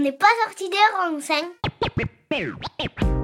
On n'est pas sorti des renseignes. C'est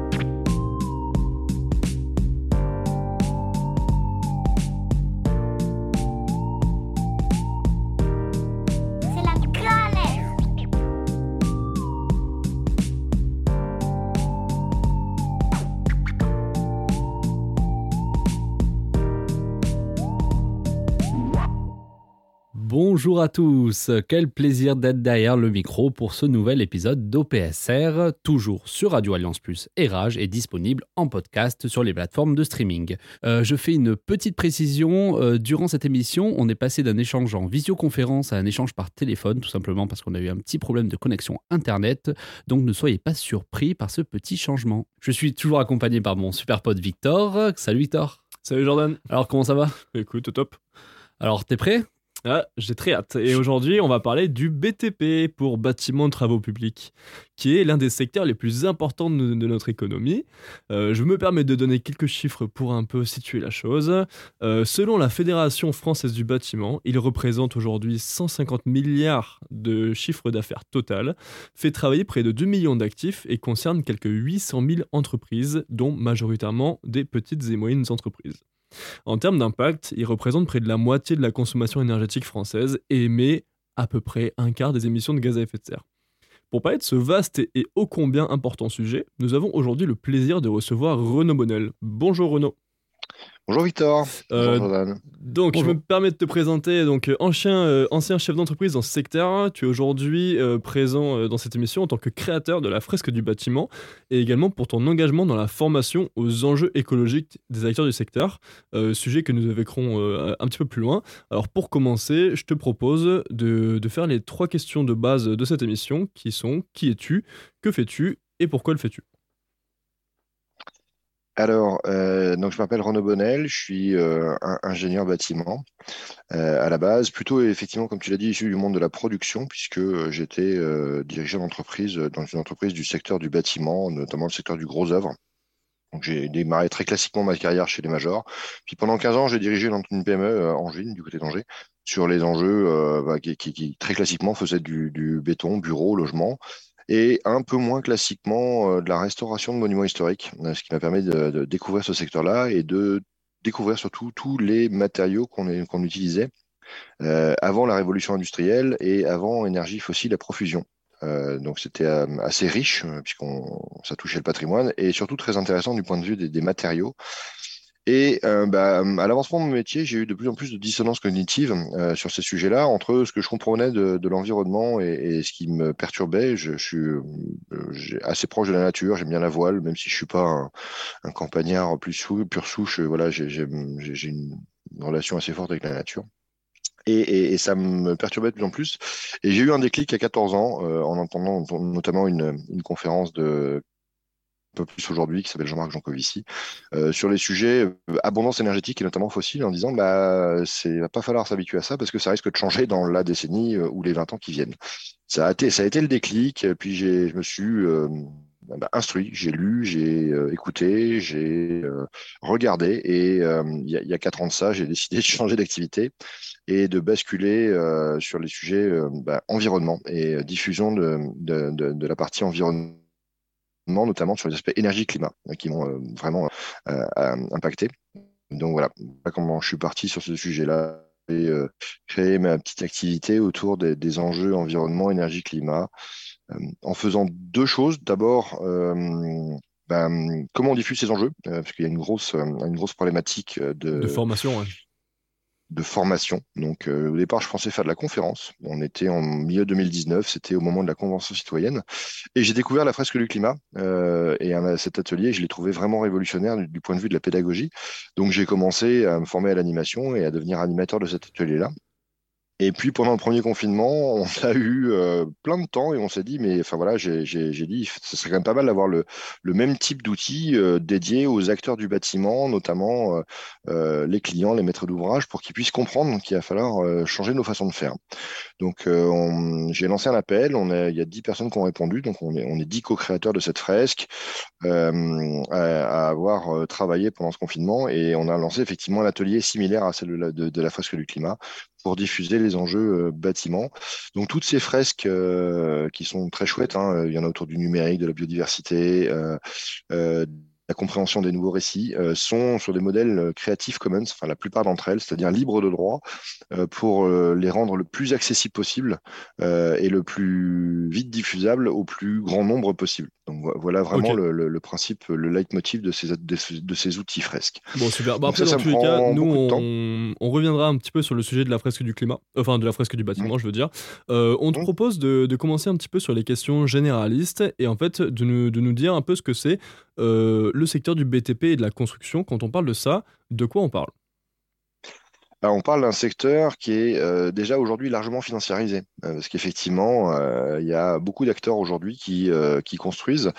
Bonjour à tous, quel plaisir d'être derrière le micro pour ce nouvel épisode d'OPSR, toujours sur Radio Alliance Plus et Rage et disponible en podcast sur les plateformes de streaming. Euh, je fais une petite précision, euh, durant cette émission, on est passé d'un échange en visioconférence à un échange par téléphone, tout simplement parce qu'on a eu un petit problème de connexion Internet, donc ne soyez pas surpris par ce petit changement. Je suis toujours accompagné par mon super pote Victor. Salut Victor. Salut Jordan. Alors comment ça va? Écoute, top. Alors t'es prêt? Ah, j'ai très hâte. Et aujourd'hui, on va parler du BTP pour bâtiment de travaux publics, qui est l'un des secteurs les plus importants de, de notre économie. Euh, je me permets de donner quelques chiffres pour un peu situer la chose. Euh, selon la Fédération française du bâtiment, il représente aujourd'hui 150 milliards de chiffre d'affaires total, fait travailler près de 2 millions d'actifs et concerne quelques 800 000 entreprises, dont majoritairement des petites et moyennes entreprises. En termes d'impact, il représente près de la moitié de la consommation énergétique française et émet à peu près un quart des émissions de gaz à effet de serre. Pour parler de ce vaste et ô combien important sujet, nous avons aujourd'hui le plaisir de recevoir Renaud Bonnel. Bonjour Renaud. Bonjour Victor. Euh, Bonjour. Donc, Bonjour. je me permets de te présenter. Donc, euh, ancien, euh, ancien chef d'entreprise dans ce secteur, tu es aujourd'hui euh, présent euh, dans cette émission en tant que créateur de la fresque du bâtiment et également pour ton engagement dans la formation aux enjeux écologiques des acteurs du secteur, euh, sujet que nous évoquerons euh, un petit peu plus loin. Alors, pour commencer, je te propose de, de faire les trois questions de base de cette émission qui sont qui es-tu, que fais-tu et pourquoi le fais-tu? Alors, euh, donc je m'appelle Renaud Bonnel, je suis euh, ingénieur bâtiment euh, à la base, plutôt effectivement, comme tu l'as dit, issu du monde de la production, puisque euh, j'étais dirigeant d'entreprise dans une entreprise du secteur du bâtiment, notamment le secteur du gros œuvre. Donc j'ai démarré très classiquement ma carrière chez les majors. Puis pendant 15 ans, j'ai dirigé une PME euh, Angevine, du côté d'Angers, sur les enjeux bah, qui, très classiquement faisaient du, du béton, bureau, logement. Et un peu moins classiquement euh, de la restauration de monuments historiques, euh, ce qui m'a permis de, de découvrir ce secteur-là et de découvrir surtout tous les matériaux qu'on utilisait euh, avant la révolution industrielle et avant énergie fossile à profusion. Euh, donc c'était assez riche puisqu'on ça touchait le patrimoine et surtout très intéressant du point de vue des, des matériaux. Et euh, bah, à l'avancement de mon métier, j'ai eu de plus en plus de dissonance cognitive euh, sur ces sujets-là, entre ce que je comprenais de, de l'environnement et, et ce qui me perturbait. Je, suis euh, assez proche de la nature, j'aime bien la voile, même si je suis pas un, un campagnard plus sou, pure souche. Voilà, j'ai une, relation assez forte avec la nature. Et, et, et ça me perturbait de plus en plus. Et j'ai eu un déclic à 14 ans euh, en entendant notamment une, une conférence de peu plus aujourd'hui, qui s'appelle Jean-Marc Jancovici, euh, sur les sujets euh, abondance énergétique et notamment fossile, en disant bah c'est va pas falloir s'habituer à ça parce que ça risque de changer dans la décennie euh, ou les 20 ans qui viennent. Ça a été, ça a été le déclic, puis je me suis bah, instruit, j'ai lu, j'ai écouté, j'ai regardé, et il y, a, quatre ans de ça, j'ai décidé de changer d'activité et de basculer sur les sujets bah, environnement et diffusion de, de, de, de la partie environnement notamment sur les aspects énergie-climat, euh, qui m'ont euh, vraiment euh, impacté. Donc voilà, comment je suis parti sur ce sujet-là et euh, créer ma petite activité autour des, enjeux environnement, énergie-climat, euh, en faisant deux choses. D'abord, ben, comment on diffuse ces enjeux, parce qu'il y a une grosse, une grosse problématique de, formation. De formation. Donc, euh, au départ, je pensais faire de la conférence. On était en milieu 2019, c'était au moment de la Convention citoyenne. Et j'ai découvert la fresque du climat. euh, et cet atelier, je l'ai trouvé vraiment révolutionnaire du, du point de vue de la pédagogie. Donc, j'ai commencé à me former à l'animation et à devenir animateur de cet atelier-là. Et puis pendant le premier confinement, on a eu euh, plein de temps et on s'est dit, mais enfin voilà, j'ai dit, ce serait quand même pas mal d'avoir le, le même type d'outils euh, dédiés aux acteurs du bâtiment, notamment euh, euh, les clients, les maîtres d'ouvrage, pour qu'ils puissent comprendre qu'il va falloir euh, changer nos façons de faire. Donc euh, j'ai lancé un appel, on il y a 10 personnes qui ont répondu, donc on est, on est 10 co-créateurs de cette fresque à, à avoir travaillé pendant ce confinement et on a lancé effectivement un atelier similaire à la, de, de la fresque du climat pour diffuser les enjeux bâtiments. Donc toutes ces fresques qui sont très chouettes, hein, il y en a autour du numérique, de la biodiversité, la compréhension des nouveaux récits, euh, sont sur des modèles euh, Creative Commons, enfin la plupart d'entre elles, c'est-à-dire libres de droit, euh, pour les rendre le plus accessible possible et le plus vite diffusable au plus grand nombre possible. Donc voilà vraiment le, principe, le leitmotiv de ces, de, ces outils fresques. Bon, super. Bah, après, dans tous les cas, nous, on, reviendra un petit peu sur le sujet de la fresque du climat, enfin de la fresque du bâtiment, mmh. je veux dire. on te mmh. propose de, de, commencer un petit peu sur les questions généralistes et en fait de nous, de nous dire un peu ce que c'est le secteur du BTP et de la construction, quand on parle de ça, de quoi on parle? On parle d'un secteur qui est euh, déjà aujourd'hui largement financiarisé, euh, parce qu'effectivement, euh, il y a beaucoup d'acteurs aujourd'hui qui, construisent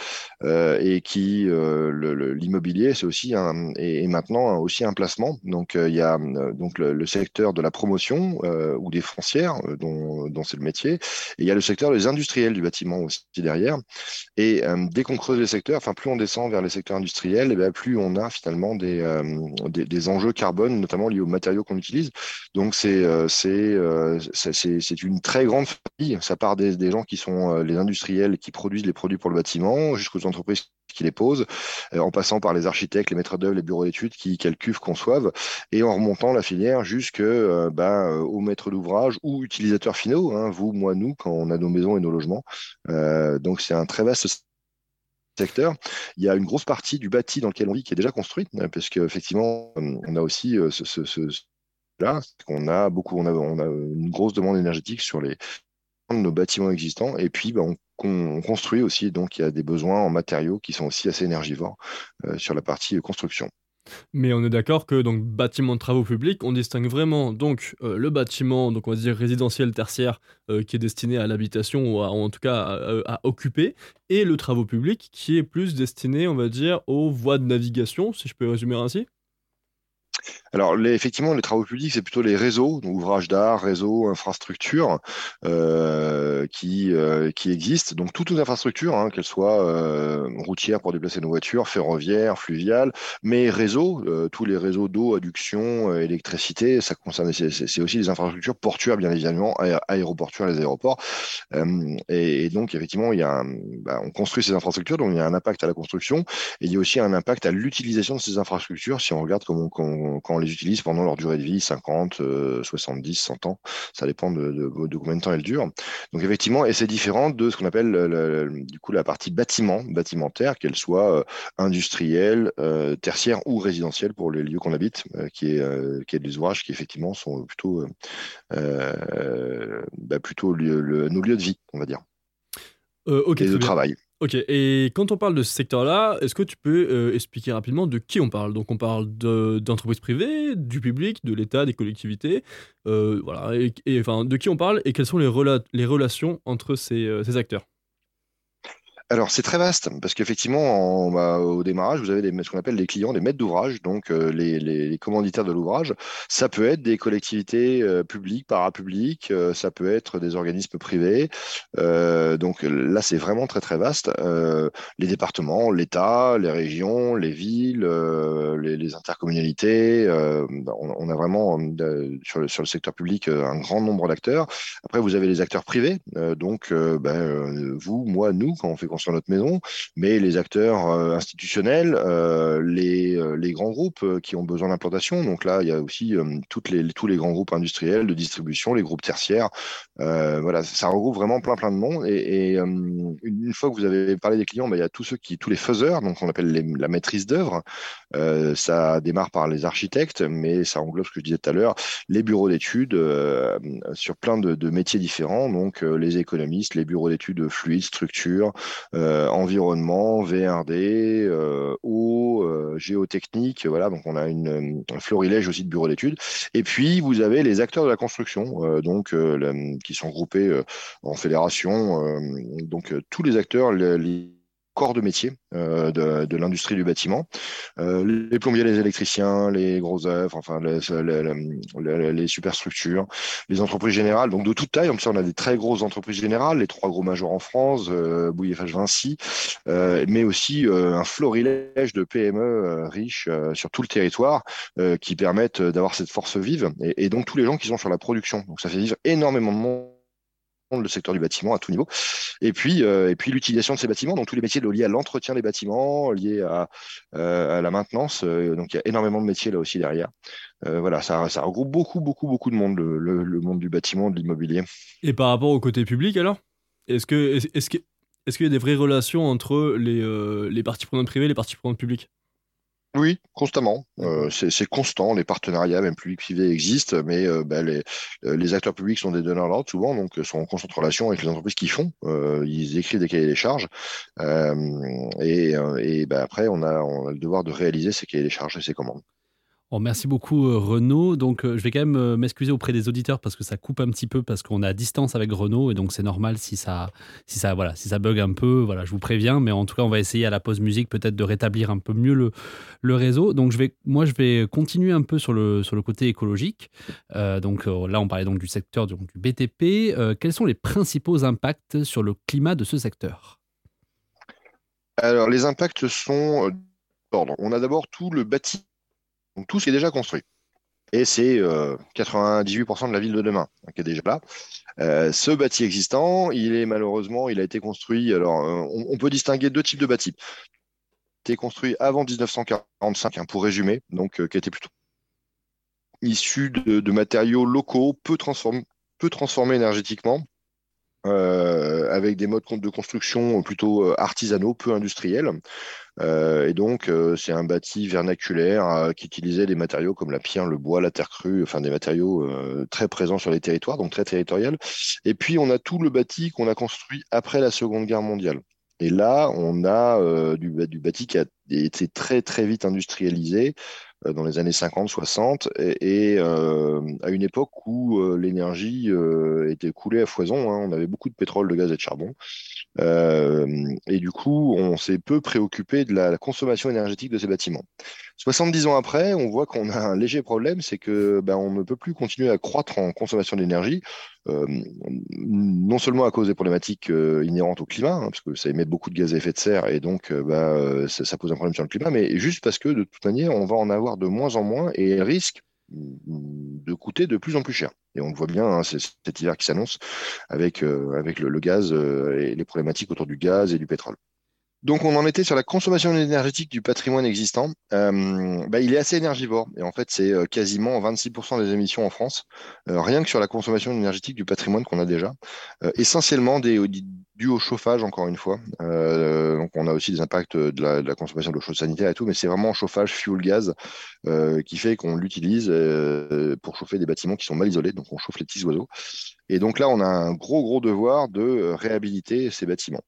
et qui l'immobilier, c'est aussi un, et, maintenant aussi un placement. Donc il y a donc le, secteur de la promotion ou des foncières, dont, c'est le métier, et il y a le secteur des industriels du bâtiment aussi derrière. Et dès qu'on creuse les secteurs, enfin plus on descend vers les secteurs industriels, et bien plus on a finalement des, des, des enjeux carbone, notamment liés aux matériaux qu'on utilise donc euh, euh, c'est c'est une très grande famille. Ça part des, gens qui sont euh, les industriels qui produisent les produits pour le bâtiment, jusqu'aux entreprises qui les posent, en passant par les architectes, les maîtres d'œuvre, les bureaux d'études qui, calculent, conçoivent, et en remontant la filière jusque ben, aux maîtres d'ouvrage ou utilisateurs finaux, hein, vous, moi, nous, quand on a nos maisons et nos logements. donc c'est un très vaste secteur. Il y a une grosse partie du bâti dans lequel on vit qui est déjà construite, parce qu'effectivement, on a aussi ce, là, a beaucoup, on a, une grosse demande énergétique sur les nos bâtiments existants et puis ben, on, construit aussi donc il y a des besoins en matériaux qui sont aussi assez énergivores euh, sur la partie construction. Mais on est d'accord que donc bâtiment de travaux publics, on distingue vraiment donc euh, le bâtiment donc on va dire résidentiel tertiaire euh, qui est destiné à l'habitation ou en tout cas à, à, occuper et le travaux public qui est plus destiné on va dire aux voies de navigation si je peux résumer ainsi. Alors, les, effectivement, les travaux publics, c'est plutôt les réseaux, ouvrages d'art, réseaux, infrastructures euh, qui, euh, qui existent. Donc, toutes les infrastructures, hein, qu'elles soient euh, routières pour déplacer nos voitures, ferroviaires, fluviales, mais réseaux, tous les réseaux d'eau, adduction, électricité, ça concerne, c'est aussi les infrastructures portuaires, bien évidemment, aéroportuaires, les aéroports. Et, donc, effectivement, il y a bah, on construit ces infrastructures, donc il y a un impact à la construction, et il y a aussi un impact à l'utilisation de ces infrastructures, si on regarde comment, comment quand on les utilise pendant leur durée de vie, 50, 70, 100 ans, ça dépend de, de, combien de temps elles durent. Donc effectivement, et c'est différent de ce qu'on appelle du coup la partie bâtiment, bâtimentaire, qu'elle soit euh, industrielle, euh, tertiaire ou résidentielle pour les lieux qu'on habite, euh, qui est qui est des ouvrages qui effectivement sont plutôt bah, plutôt nos lieux de vie, on va dire. et de travail. Ok, et quand on parle de ce secteur-là, est-ce que tu peux euh, expliquer rapidement de qui on parle? Donc on parle d'entreprises privées, du public, de l'État, des collectivités, euh, voilà, et, enfin de qui on parle et quelles sont les, relations entre ces, euh, ces acteurs? Alors c'est très vaste parce qu'effectivement bah, au démarrage vous avez ce qu'on appelle des clients, des maîtres d'ouvrage, donc euh, les, les, commanditaires de l'ouvrage. Ça peut être des collectivités euh, publiques, parapubliques, euh, ça peut être des organismes privés. donc là c'est vraiment très très vaste. les départements, l'État, les régions, les villes, les, les, intercommunalités. On, a vraiment sur le, sur le secteur public un grand nombre d'acteurs. Après vous avez les acteurs privés, donc ben, vous, moi, nous quand on fait sur notre maison, mais les acteurs euh, institutionnels, euh, les, euh, les, grands groupes qui ont besoin d'implantation. Donc là, il y a aussi toutes les, tous les grands groupes industriels de distribution, les groupes tertiaires. voilà, ça regroupe vraiment plein plein de monde. Et, une fois que vous avez parlé des clients, bah, il y a tous ceux qui, tous les faiseurs, donc on appelle la maîtrise d'œuvre. ça démarre par les architectes, mais ça englobe ce que je disais tout à l'heure, les bureaux d'études sur plein de, métiers différents, donc les économistes, les bureaux d'études fluides, structures, euh, environnement, VRD, euh, eau, euh, géotechnique. Voilà, donc on a une, un florilège aussi de bureaux d'études. Et puis vous avez les acteurs de la construction, donc qui sont groupés en fédération. donc tous les acteurs corps de métier de, de l'industrie du bâtiment. les plombiers, les électriciens, les gros œuvres, enfin les, superstructures, les entreprises générales, donc de toute taille. En plus, on a des très grosses entreprises générales, les trois gros majors en France, euh, Bouygues, Vinci, mais aussi un florilège de PME riches sur tout le territoire qui permettent d'avoir cette force vive et, et donc tous les gens qui sont sur la production. Donc ça fait vivre énormément de monde le secteur du bâtiment à tout niveau. Et puis, euh, et puis l'utilisation de ces bâtiments, donc tous les métiers liés à l'entretien des bâtiments, liés à, euh, à la maintenance. Euh, donc il y a énormément de métiers là aussi derrière. voilà, ça, ça, regroupe beaucoup, beaucoup, beaucoup de monde, le, monde du bâtiment, de l'immobilier. Et par rapport au côté public alors? Est-ce que que est-ce qu'il y a des vraies relations entre les, les parties prenantes privées et les parties prenantes publiques? Oui, constamment. Euh, c'est constant. Les partenariats, même publics-privés, existent, mais euh, bah, les, euh, les, acteurs publics sont des donneurs d'ordre souvent, donc sont en constante relation avec les entreprises qui font. ils écrivent des cahiers des charges, et, et bah, après, on a, on a le devoir de réaliser ces cahiers des charges et ces commandes. Oh, merci beaucoup euh, Renaud. Donc euh, je vais quand même euh, m'excuser auprès des auditeurs parce que ça coupe un petit peu parce qu'on est à distance avec Renaud et donc c'est normal si ça si ça voilà si ça bug un peu voilà je vous préviens mais en tout cas on va essayer à la pause musique peut-être de rétablir un peu mieux le, réseau. Donc je vais moi je vais continuer un peu sur le sur le côté écologique. donc là on parlait donc du secteur du BTP. quels sont les principaux impacts sur le climat de ce secteur? Alors les impacts sont on a d'abord tout le bâti donc tout ce qui est déjà construit. Et c'est 98% euh, de la ville de demain hein, qui est déjà là. Euh, ce bâti existant, il est malheureusement, il a été construit. Alors, euh, on, peut distinguer deux types de bâtis. Il a été construit avant 1945, hein, pour résumer, donc qui était plutôt issu de, matériaux locaux, peu transformés énergétiquement, avec des modes de construction plutôt artisanaux, peu industriels. Euh, et donc, euh, c'est un bâti vernaculaire euh, qui utilisait des matériaux comme la pierre, le bois, la terre crue, enfin des matériaux très présents sur les territoires, donc très territorial. Et puis, on a tout le bâti qu'on a construit après la Seconde Guerre mondiale. Et là, on a du, du, bâti qui a été très très vite industrialisé dans les années 50-60 et, et à une époque où l'énergie était coulée à foison. Hein. on avait beaucoup de pétrole, de gaz et de charbon. Euh, et du coup, on s'est peu préoccupé de la, consommation énergétique de ces bâtiments. 70 ans après, on voit qu'on a un léger problème, c'est que ben, on ne peut plus continuer à croître en consommation d'énergie, euh, non seulement à cause des problématiques euh, inhérentes au climat, hein, parce que ça émet beaucoup de gaz à effet de serre et donc ben, ça, pose un problème sur le climat, mais juste parce que de toute manière, on va en avoir de moins en moins et risque de coûter de plus en plus cher. Et on le voit bien, hein, c'est cet hiver qui s'annonce avec, euh, le, gaz euh, et les problématiques autour du gaz et du pétrole. Donc on en était sur la consommation énergétique du patrimoine existant. Euh, bah, il est assez énergivore et en fait c'est quasiment 26% des émissions en France, rien que sur la consommation énergétique du patrimoine qu'on a déjà. essentiellement dû au chauffage, encore une fois. Euh, donc, on a aussi des impacts de la, consommation de l'eau chaude sanitaire et tout, mais c'est vraiment chauffage, fuel, gaz euh, qui fait qu'on l'utilise euh, pour chauffer des bâtiments qui sont mal isolés. Donc, on chauffe les petits oiseaux. Et donc là, on a un gros, gros devoir de réhabiliter ces bâtiments.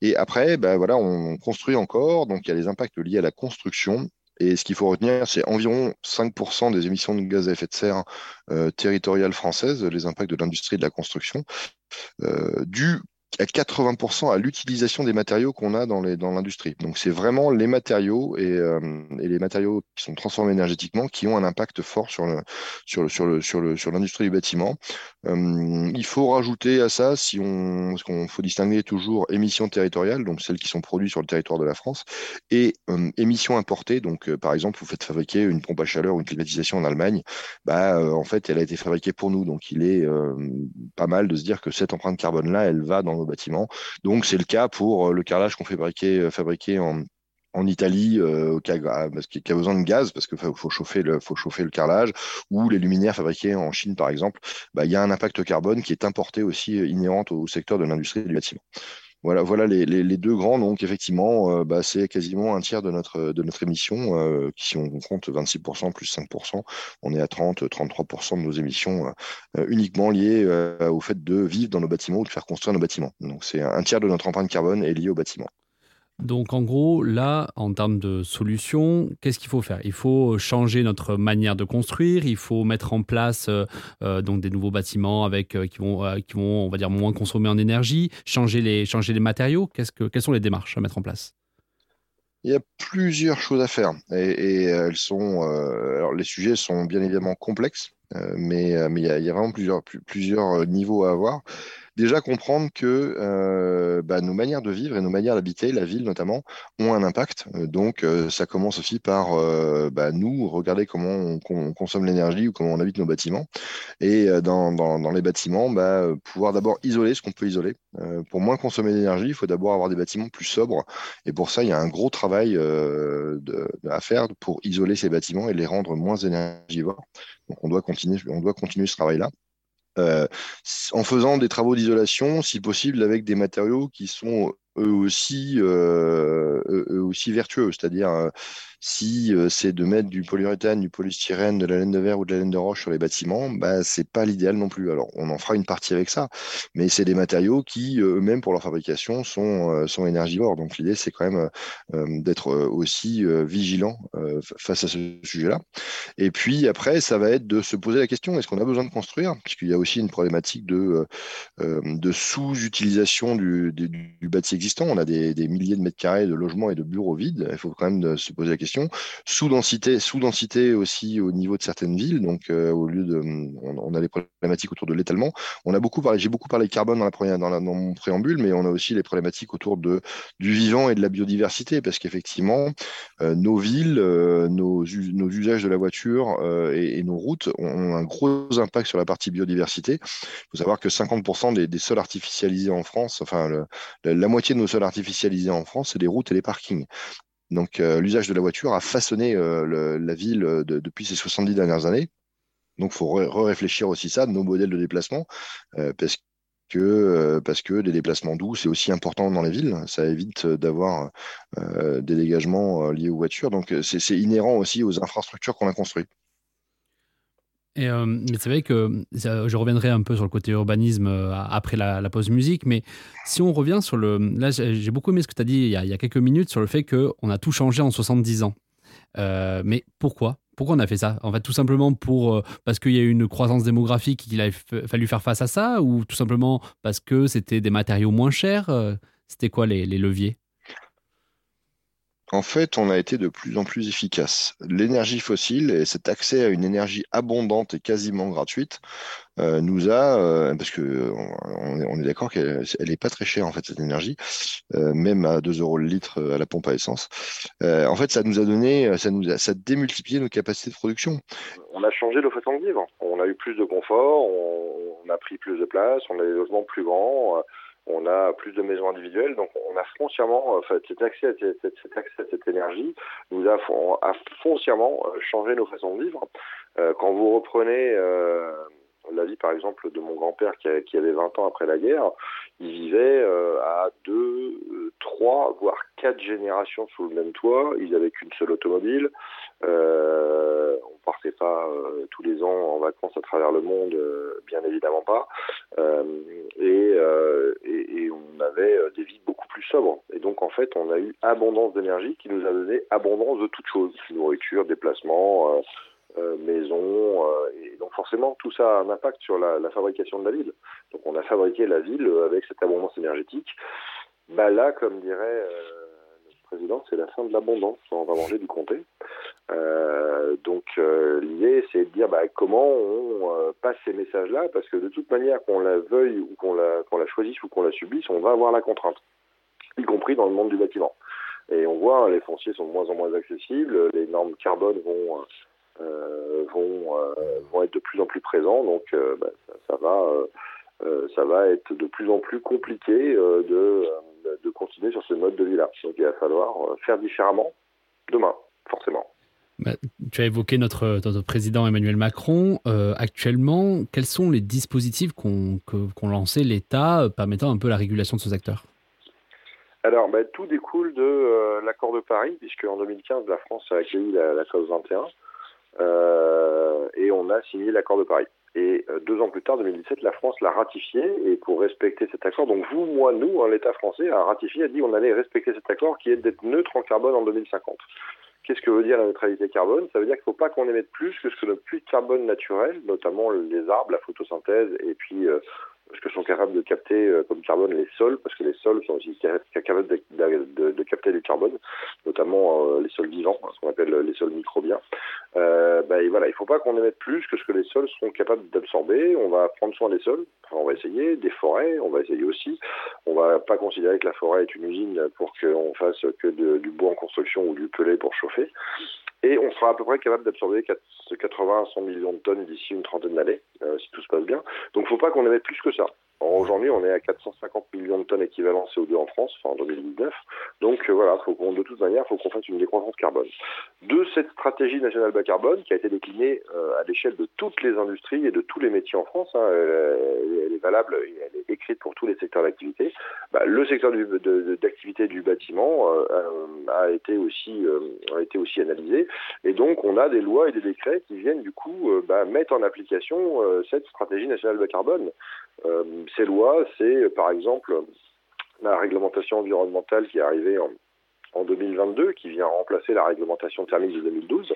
Et après, ben voilà, on construit encore. Donc, il y a les impacts liés à la construction. Et ce qu'il faut retenir, c'est environ 5% des émissions de gaz à effet de serre territoriales françaises, les impacts de l'industrie de la construction, euh, dû à 80% à l'utilisation des matériaux qu'on a dans l'industrie. Donc c'est vraiment les matériaux et, euh, et, les matériaux qui sont transformés énergétiquement qui ont un impact fort sur l'industrie du bâtiment. Euh, il faut rajouter à ça, si on, parce qu'on faut distinguer toujours émissions territoriales, donc celles qui sont produites sur le territoire de la France, et euh, émissions importées. Donc par exemple, vous faites fabriquer une pompe à chaleur ou une climatisation en Allemagne, bah en fait elle a été fabriquée pour nous, donc il est pas mal de se dire que cette empreinte carbone là, elle va dans bâtiments. Donc c'est le cas pour euh, le carrelage qu'on fabriquait, euh, fabriqué en, Italie euh, qui, a, parce qu'il a besoin de gaz parce qu'il faut chauffer le carrelage ou les luminaires fabriqués en Chine par exemple bah, il y a un impact carbone qui est importé aussi inhérent au secteur de l'industrie du bâtiment voilà, voilà les, deux grands. Donc, effectivement, euh, bah, c'est quasiment un tiers de notre, de notre émission. Euh, qui, si on compte 26% plus 5%, on est à 30-33% de nos émissions euh, uniquement liées au fait de vivre dans nos bâtiments ou de faire construire nos bâtiments. Donc, c'est un tiers de notre empreinte carbone est lié au bâtiment. Donc en gros, là, en termes de solutions, qu'est-ce qu'il faut faire? Il faut changer notre manière de construire, il faut mettre en place euh, euh, donc des nouveaux bâtiments avec, euh, qui, vont, qui vont, on va dire, moins consommer en énergie, changer les, changer les matériaux. Que, quelles sont les démarches à mettre en place? Il y a plusieurs choses à faire et, elles sont, alors les sujets sont bien évidemment complexes, mais, mais il, y a, il y a vraiment plusieurs, plusieurs niveaux à avoir déjà comprendre que euh, bah, nos manières de vivre et nos manières d'habiter, la ville notamment, ont un impact. Euh, donc, euh, ça commence aussi par bah, nous regarder comment on, consomme l'énergie ou comment on habite nos bâtiments. Et dans, les bâtiments, bah, pouvoir d'abord isoler ce qu'on peut isoler. pour moins consommer d'énergie, il faut d'abord avoir des bâtiments plus sobres. Et pour ça, il y a un gros travail à faire pour isoler ces bâtiments et les rendre moins énergivores. Donc, on doit continuer, on doit continuer ce travail-là. Euh, en faisant des travaux d'isolation, si possible avec des matériaux qui sont eux aussi, euh, eux aussi vertueux. C'est-à-dire, euh, si euh, c'est de mettre du polyuréthane, du polystyrène, de la laine de verre ou de la laine de roche sur les bâtiments, bah, c'est pas l'idéal non plus. Alors, on en fera une partie avec ça, mais c'est des matériaux qui, eux-mêmes, pour leur fabrication, sont, énergivores. Donc, l'idée, c'est quand même d'être aussi vigilant face à ce sujet-là. Et puis, après, ça va être de se poser la question, est-ce qu'on a besoin de construire? Puisqu'il y a aussi une problématique de, sous-utilisation du, du, du existant on a des, milliers de mètres carrés de logements et de bureaux vides. Il faut quand même se poser la question. Sous-densité, sous-densité aussi au niveau de certaines villes. Donc, euh, au lieu de, on, a les problématiques autour de l'étalement. On a beaucoup parlé, j'ai beaucoup parlé carbone dans, la première, dans, mon préambule, mais on a aussi les problématiques autour de, du vivant et de la biodiversité, parce qu'effectivement, euh, nos villes, euh, nos, usages de la voiture et, nos routes ont un gros impact sur la partie biodiversité. Il faut savoir que 50% des, des, sols artificialisés en France, enfin, la moitié nos sols artificialisés en France, c'est les routes et les parkings. Donc euh, l'usage de la voiture a façonné euh, la ville euh, depuis ces 70 dernières années. Donc il faut réfléchir aussi ça, nos modèles de déplacement, parce que parce que des déplacements doux, c'est aussi important dans les villes. Ça évite d'avoir des dégagements liés aux voitures. Donc c'est inhérent aussi aux infrastructures qu'on a construites. Euh, mais c'est vrai que je reviendrai un peu sur le côté urbanisme euh, après la, pause musique, mais si on revient sur le... Là, j'ai beaucoup aimé ce que tu as dit il y, a, quelques minutes sur le fait qu'on a tout changé en 70 ans. Euh, mais pourquoi? Pourquoi on a fait ça? En fait, tout simplement pour parce qu'il y a eu une croissance démographique qu'il a fallu faire face à ça, ou tout simplement parce que c'était des matériaux moins chers? C'était quoi les leviers? En fait, on a été de plus en plus efficace. L'énergie fossile et cet accès à une énergie abondante et quasiment gratuite euh, nous a, euh, parce que on, est, d'accord qu'elle n'est pas très chère en fait cette énergie, euh, même à 2 euros le litre à la pompe à essence. en fait, ça nous a donné, ça nous a, ça démultiplié nos capacités de production. On a changé nos façons de vivre. On a eu plus de confort, on, on a pris plus de place, on a des logements plus grands on a plus de maisons individuelles, donc on a foncièrement, en fait, cet accès à cette, cet accès à cette énergie nous a, a foncièrement euh, changé nos façons de vivre. Euh, quand vous reprenez euh, la vie, par exemple, de mon grand-père qui, avait 20 ans après la guerre, il vivait à deux, trois, voire quatre générations sous le même toit. Ils n'avaient qu'une seule automobile. Euh, on partait pas euh, tous les ans en vacances à travers le monde, euh, bien évidemment pas. Euh, et, et, on avait des vies beaucoup plus sobres. Et donc en fait, on a eu abondance d'énergie qui nous a donné abondance de toutes choses nourriture, déplacement. Maison et donc forcément tout ça a un impact sur la, fabrication de la ville. Donc on a fabriqué la ville avec cette abondance énergétique. Bah là, comme dirait président, c'est la fin de l'abondance. On va manger du comté. Euh, donc euh, l'idée, c'est de dire bah, comment on euh, passe ces messages-là, parce que de toute manière, qu'on la veuille ou qu'on la, qu'on la choisisse ou qu'on la subisse, on va avoir la contrainte, y compris dans le monde du bâtiment. Et on voit, les fonciers sont de moins en moins accessibles, les normes carbone vont vont vont être de plus en plus présents, donc bah, ça, ça, va ça va être de plus en plus compliqué de de continuer sur ce mode de vie-là. Donc il va falloir euh, faire différemment demain, forcément. Bah, tu as évoqué notre, président Emmanuel Macron. Euh, actuellement, quels sont les dispositifs qu'ont lancé l'État euh, permettant un peu la régulation de ces acteurs? Alors, bah, tout découle de l'accord de Paris, puisque en 2015, la France a accueilli la, la COP 21 et on a signé l'accord de Paris. Et euh, deux ans plus tard, 2017, la France l'a ratifié. Et pour respecter cet accord, donc vous, moi, nous, hein, l'État français a ratifié, a dit on allait respecter cet accord qui est d'être neutre en carbone en 2050. Qu'est-ce que veut dire la neutralité carbone? Ça veut dire qu'il ne faut pas qu'on émette plus que ce que notre puits de carbone naturel, notamment les arbres, la photosynthèse et puis euh, ce que sont capables de capter euh, comme carbone les sols, parce que les sols sont aussi capables de, capter du carbone, notamment euh, les sols vivants, ce qu'on appelle les sols microbiens. Euh, bah, voilà, il ne faut pas qu'on émette plus que ce que les sols sont capables d'absorber. On va prendre soin des sols, on va essayer, des forêts, on va essayer aussi. On va pas considérer que la forêt est une usine pour qu'on fasse que du bois en construction ou du pellet pour chauffer. Et on sera à peu près capable d'absorber 80 à 100 millions de tonnes d'ici une trentaine d'années, euh, si tout se passe bien. Donc il ne faut pas qu'on émette plus que. Aujourd'hui, on est à 450 millions de tonnes équivalent CO2 en France, enfin en 2019. Donc euh, voilà, faut de toute manière, il faut qu'on fasse une décroissance carbone. De cette stratégie nationale bas carbone, qui a été déclinée euh, à l'échelle de toutes les industries et de tous les métiers en France, hein, elle, elle, est valable, elle est écrite pour tous les secteurs d'activité. Bah, le secteur d'activité du bâtiment euh, a été aussi a été aussi analysé, et donc on a des lois et des décrets qui viennent du coup bah, mettre en application cette stratégie nationale bas carbone. Euh, ces lois, c'est par exemple la réglementation environnementale qui est arrivée en, en 2022, qui vient remplacer la réglementation thermique de 2012,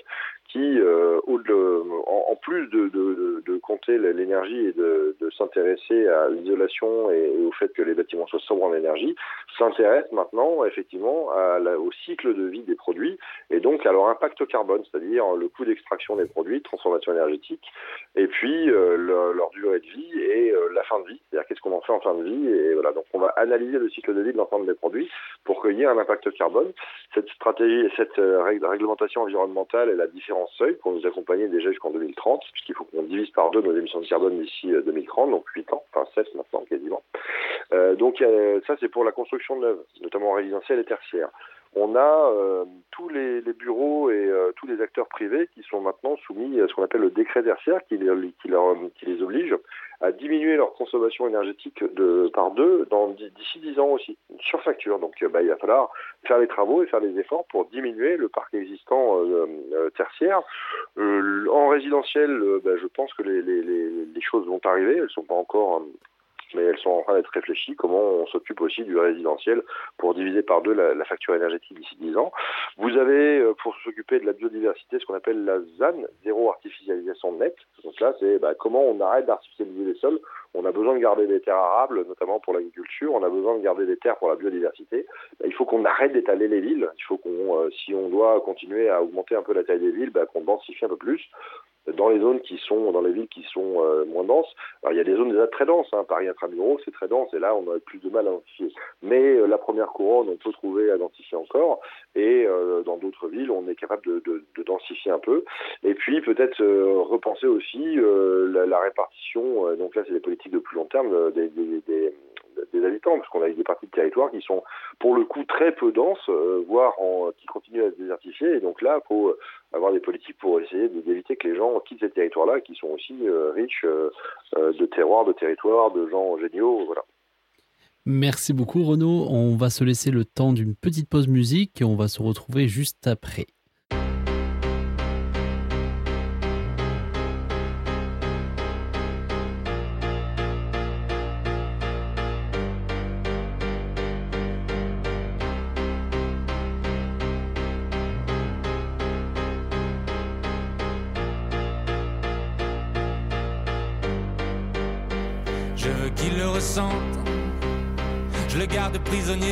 qui, euh, en, plus de, compter l'énergie et de, s'intéresser à l'isolation et, au fait que les bâtiments soient sobres en énergie, s'intéresse maintenant effectivement au cycle de vie des produits et donc à leur impact carbone, c'est-à-dire le coût d'extraction des produits, transformation énergétique, et puis euh, leur, durée de vie et euh, la fin de vie, c'est-à-dire qu'est-ce qu'on en fait en fin de vie. Et voilà, donc on va analyser le cycle de vie de l'ensemble des produits pour qu'il y ait un impact carbone. Cette stratégie et cette réglementation environnementale, elle a différents seuils pour nous accompagner déjà jusqu'en 2030, puisqu'il faut qu'on divise par deux nos émissions de carbone d'ici 2030, donc 8 ans, enfin 7 maintenant quasiment. Euh, donc euh, ça c'est pour la construction neuve, notamment résidentielle et tertiaire. On a euh, tous les, les, bureaux et euh, tous les acteurs privés qui sont maintenant soumis à ce qu'on appelle le décret tertiaire qui, qui, qui les oblige à diminuer leur consommation énergétique de, par deux d'ici 10 ans aussi, sur facture. Donc bah, il va falloir faire les travaux et faire les efforts pour diminuer le parc existant euh, euh, tertiaire. Euh, en résidentiel, bah, je pense que les, les, les, choses vont arriver, elles ne sont pas encore mais elles sont en train d'être réfléchies, comment on s'occupe aussi du résidentiel pour diviser par deux la, facture énergétique d'ici 10 ans. Vous avez, pour s'occuper de la biodiversité, ce qu'on appelle la ZAN, zéro artificialisation nette. Donc là, c'est bah, comment on arrête d'artificialiser les sols. On a besoin de garder des terres arables, notamment pour l'agriculture. On a besoin de garder des terres pour la biodiversité. Bah, il faut qu'on arrête d'étaler les villes. Il faut qu'on, euh, si on doit continuer à augmenter un peu la taille des villes, bah, qu'on densifie un peu plus dans les zones qui sont dans les villes qui sont euh, moins denses. Alors il y a des zones déjà très denses, hein. Paris intramuros c'est très dense et là on a plus de mal à identifier. Mais euh, la première couronne on peut trouver à identifier encore et euh, dans d'autres villes on est capable de, de, de, densifier un peu. Et puis peut-être euh, repenser aussi la, la, répartition. donc là c'est des politiques de plus long terme des, des, des des habitants, parce qu'on a des parties de territoire qui sont pour le coup très peu denses, euh, voire qui continuent à se désertifier. Et donc là, il faut avoir des politiques pour essayer d'éviter que les gens quittent ces territoires-là, qui sont aussi euh, riches euh, de terroirs, de territoires, de gens géniaux. Voilà. Merci beaucoup Renaud. On va se laisser le temps d'une petite pause musique et on va se retrouver juste après.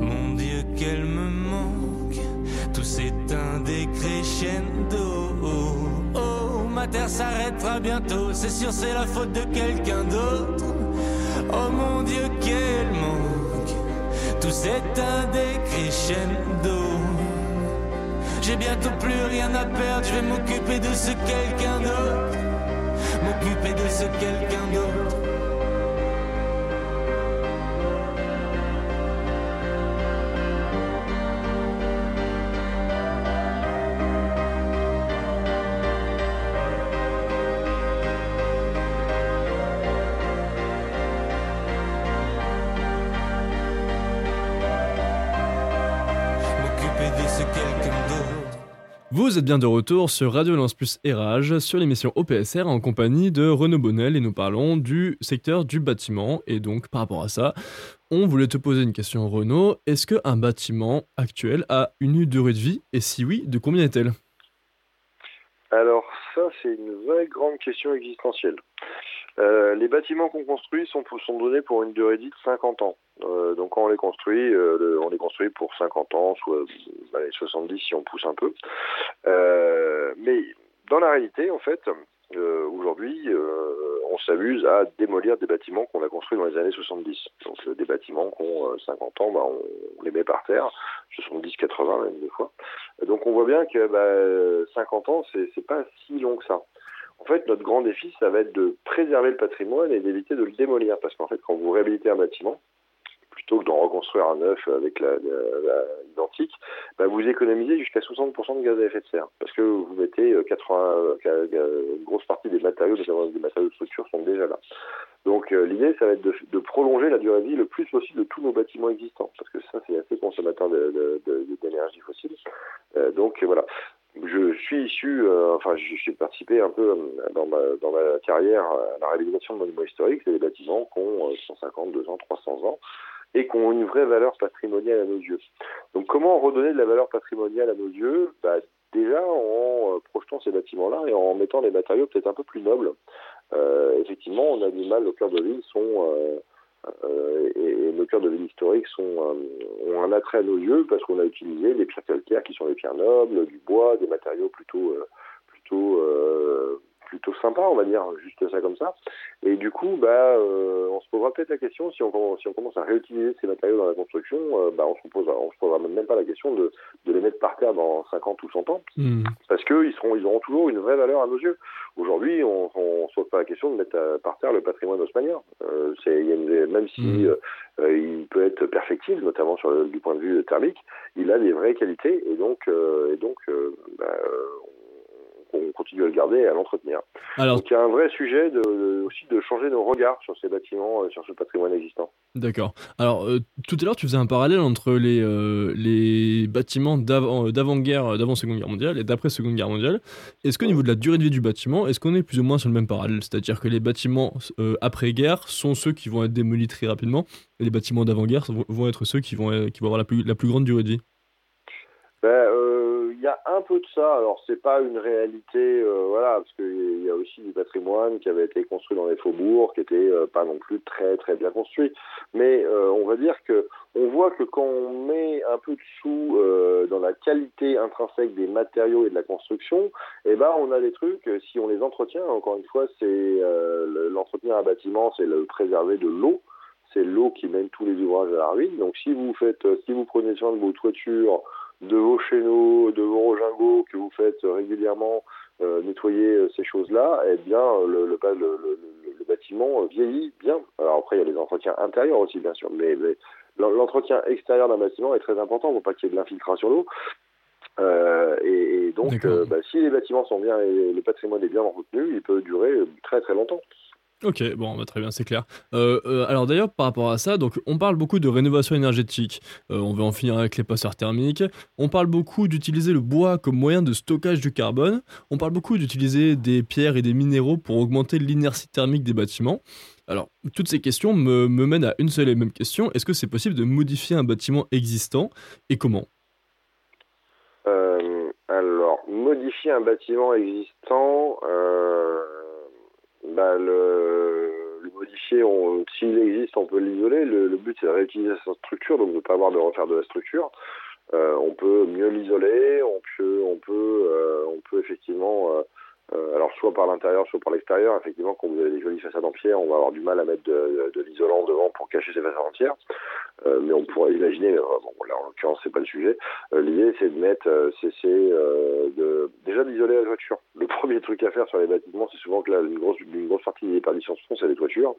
Mon Dieu, qu'elle me manque. Tout c'est un décrescendo. Oh, ma terre s'arrêtera bientôt, c'est sûr, c'est la faute de quelqu'un d'autre. Oh mon Dieu, quel manque. Tout c'est un décrescendo. J'ai bientôt plus rien à perdre, je vais m'occuper de ce quelqu'un d'autre. M'occuper de ce quelqu'un d'autre. Vous êtes bien de retour sur Radio Lance Plus Érage sur l'émission OPSR en compagnie de Renaud Bonnel et nous parlons du secteur du bâtiment. Et donc, par rapport à ça, on voulait te poser une question, Renaud. Est-ce qu'un bâtiment actuel a une durée de vie? Et si oui, de combien est-elle? Alors ça, c'est une vraie grande question existentielle. Euh, les bâtiments qu'on construit sont, sont donnés pour une durée vie de 50 ans. Euh, donc quand on les construit, euh, on les construit pour 50 ans, soit euh, allez, 70 si on pousse un peu. Mais dans la réalité, en fait, aujourd'hui, on s'amuse à démolir des bâtiments qu'on a construits dans les années 70. Donc des bâtiments qui ont euh, 50 ans, bah, on, les met par terre, 70-80 même des fois. Donc on voit bien que bah, 50 ans, c'est pas si long que ça. En fait, notre grand défi, ça va être de préserver le patrimoine et d'éviter de le démolir. Parce qu'en fait, quand vous réhabilitez un bâtiment, plutôt que d'en reconstruire un neuf avec la, l'identique, bah, vous économisez jusqu'à 60% de gaz à effet de serre. Parce que vous mettez euh, 80, euh, euh, une grosse partie des matériaux, des matériaux de structure, sont déjà là. Donc euh, l'idée, ça va être de, prolonger la durée de vie le plus possible de tous nos bâtiments existants. Parce que ça, c'est assez consommateur d'énergie fossile. Donc voilà. Je suis issu, euh, enfin, j'ai participé un peu euh, dans ma, dans ma carrière à la réhabilitation de monuments historiques. C'est des bâtiments qui ont euh, 150, 200, 300 ans et qui ont une vraie valeur patrimoniale à nos yeux. Donc, comment redonner de la valeur patrimoniale à nos yeux? Bah, Déjà en euh, projetant ces bâtiments-là et en mettant des matériaux peut-être un peu plus nobles. Euh, effectivement, on a du mal, nos cœurs de ville sont euh, et, nos cœurs de ville historiques sont, euh, ont un attrait à nos yeux parce qu'on a utilisé des pierres calcaires qui sont des pierres nobles, du bois, des matériaux plutôt euh, plutôt sympas, on va dire, juste ça comme ça. Et du coup, bah, on se posera peut-être la question si on, commence- à réutiliser ces matériaux dans la construction, bah, on se se posera même pas la question de les mettre par dans 50 ou 100 ans Hmm. parce qu'ils seront, ils auront toujours une vraie valeur à nos yeux. Aujourd'hui, on, on se pose pas la question de mettre à- par terre le patrimoine haussmannien. Euh, même si Mhm. euh, euh, il peut être perfectible, notamment sur le- du point de vue thermique, il a des vraies qualités et donc, euh, et donc, euh, bah, euh, on, on continue à le garder et à l'entretenir. Alors, Donc il y a un vrai sujet de, de- aussi de changer nos regards sur ces bâtiments, euh, sur ce patrimoine existant. D'accord. Alors, euh, tout à l'heure, tu faisais un parallèle entre les, euh, les bâtiments d'avant, d'avant-guerre, euh, d'avant Seconde Guerre mondiale et d'après Seconde Guerre mondiale. Est-ce qu'au niveau de la durée de vie du bâtiment, est-ce qu'on est plus ou moins sur le même parallèle? C'est-à-dire que les bâtiments euh, après-guerre sont ceux qui vont être démolis très rapidement et les bâtiments d'avant-guerre vont, vont être ceux qui vont, qui vont avoir la plus, la plus grande durée de vie? Ben, euh, y a un peu de ça. Alors, c'est pas une réalité, euh, voilà, parce qu'il y a aussi du patrimoine qui avait été construit dans les faubourgs, qui était euh, pas non plus très très bien construit. Mais euh, on va dire que on voit que quand on met un peu de sous dans la qualité intrinsèque des matériaux et de la construction, eh ben, on a des trucs. Si on les entretient, encore une fois, c'est le- l'entretien d'un bâtiment, c'est le préserver de l'eau. C'est l'eau qui mène tous les ouvrages à la ruine. Donc, si vous faites, si vous prenez soin de vos toitures, de vos chéneaux, de vos rojingots que vous faites régulièrement euh, nettoyer euh, ces choses-là, eh bien le, le, le, le- bâtiment euh, vieillit bien. Alors après, il y a les entretiens intérieurs aussi, bien sûr, mais, mais l'en- l'entretien extérieur d'un bâtiment est très important pour pas qu'il y ait de l'infiltration d'eau. Euh, et, et donc, bah, si les bâtiments sont bien et le patrimoine est bien entretenu, il peut durer très très longtemps. Ok, bon, bah, très bien, c'est clair. Euh, euh, alors d'ailleurs, par rapport à ça, donc on parle beaucoup de rénovation énergétique. Euh, on va en finir avec les passeurs thermiques. On parle beaucoup d'utiliser le bois comme moyen de stockage du carbone. On parle beaucoup d'utiliser des pierres et des minéraux pour augmenter l'inertie thermique des bâtiments. Alors, toutes ces questions me, mènent à une seule et même question. Est-ce que c'est possible de modifier un bâtiment existant et comment? Alors, modifier un bâtiment existant, bah, le, le modifier, s'il existe, on peut l'isoler. Le, le but, c'est de réutiliser sa structure, donc de ne pas avoir de refaire de la structure. Euh, on peut mieux l'isoler, on peut, on peut, euh, on peut effectivement, euh, alors soit par l'intérieur, soit par l'extérieur. Effectivement, quand vous avez des jolies façades en pierre, on va avoir du mal à mettre de, de l'isolant devant pour cacher ces façades entières. Euh, mais on pourrait imaginer, euh, bon, là en l'occurrence, c'est pas le sujet. Euh, L'idée, c'est de mettre, euh, c'est déjà d'isoler la toiture. Le premier truc à faire sur les bâtiments, c'est souvent que là, une grosse, une grosse partie des déperditions se font, c'est les toitures.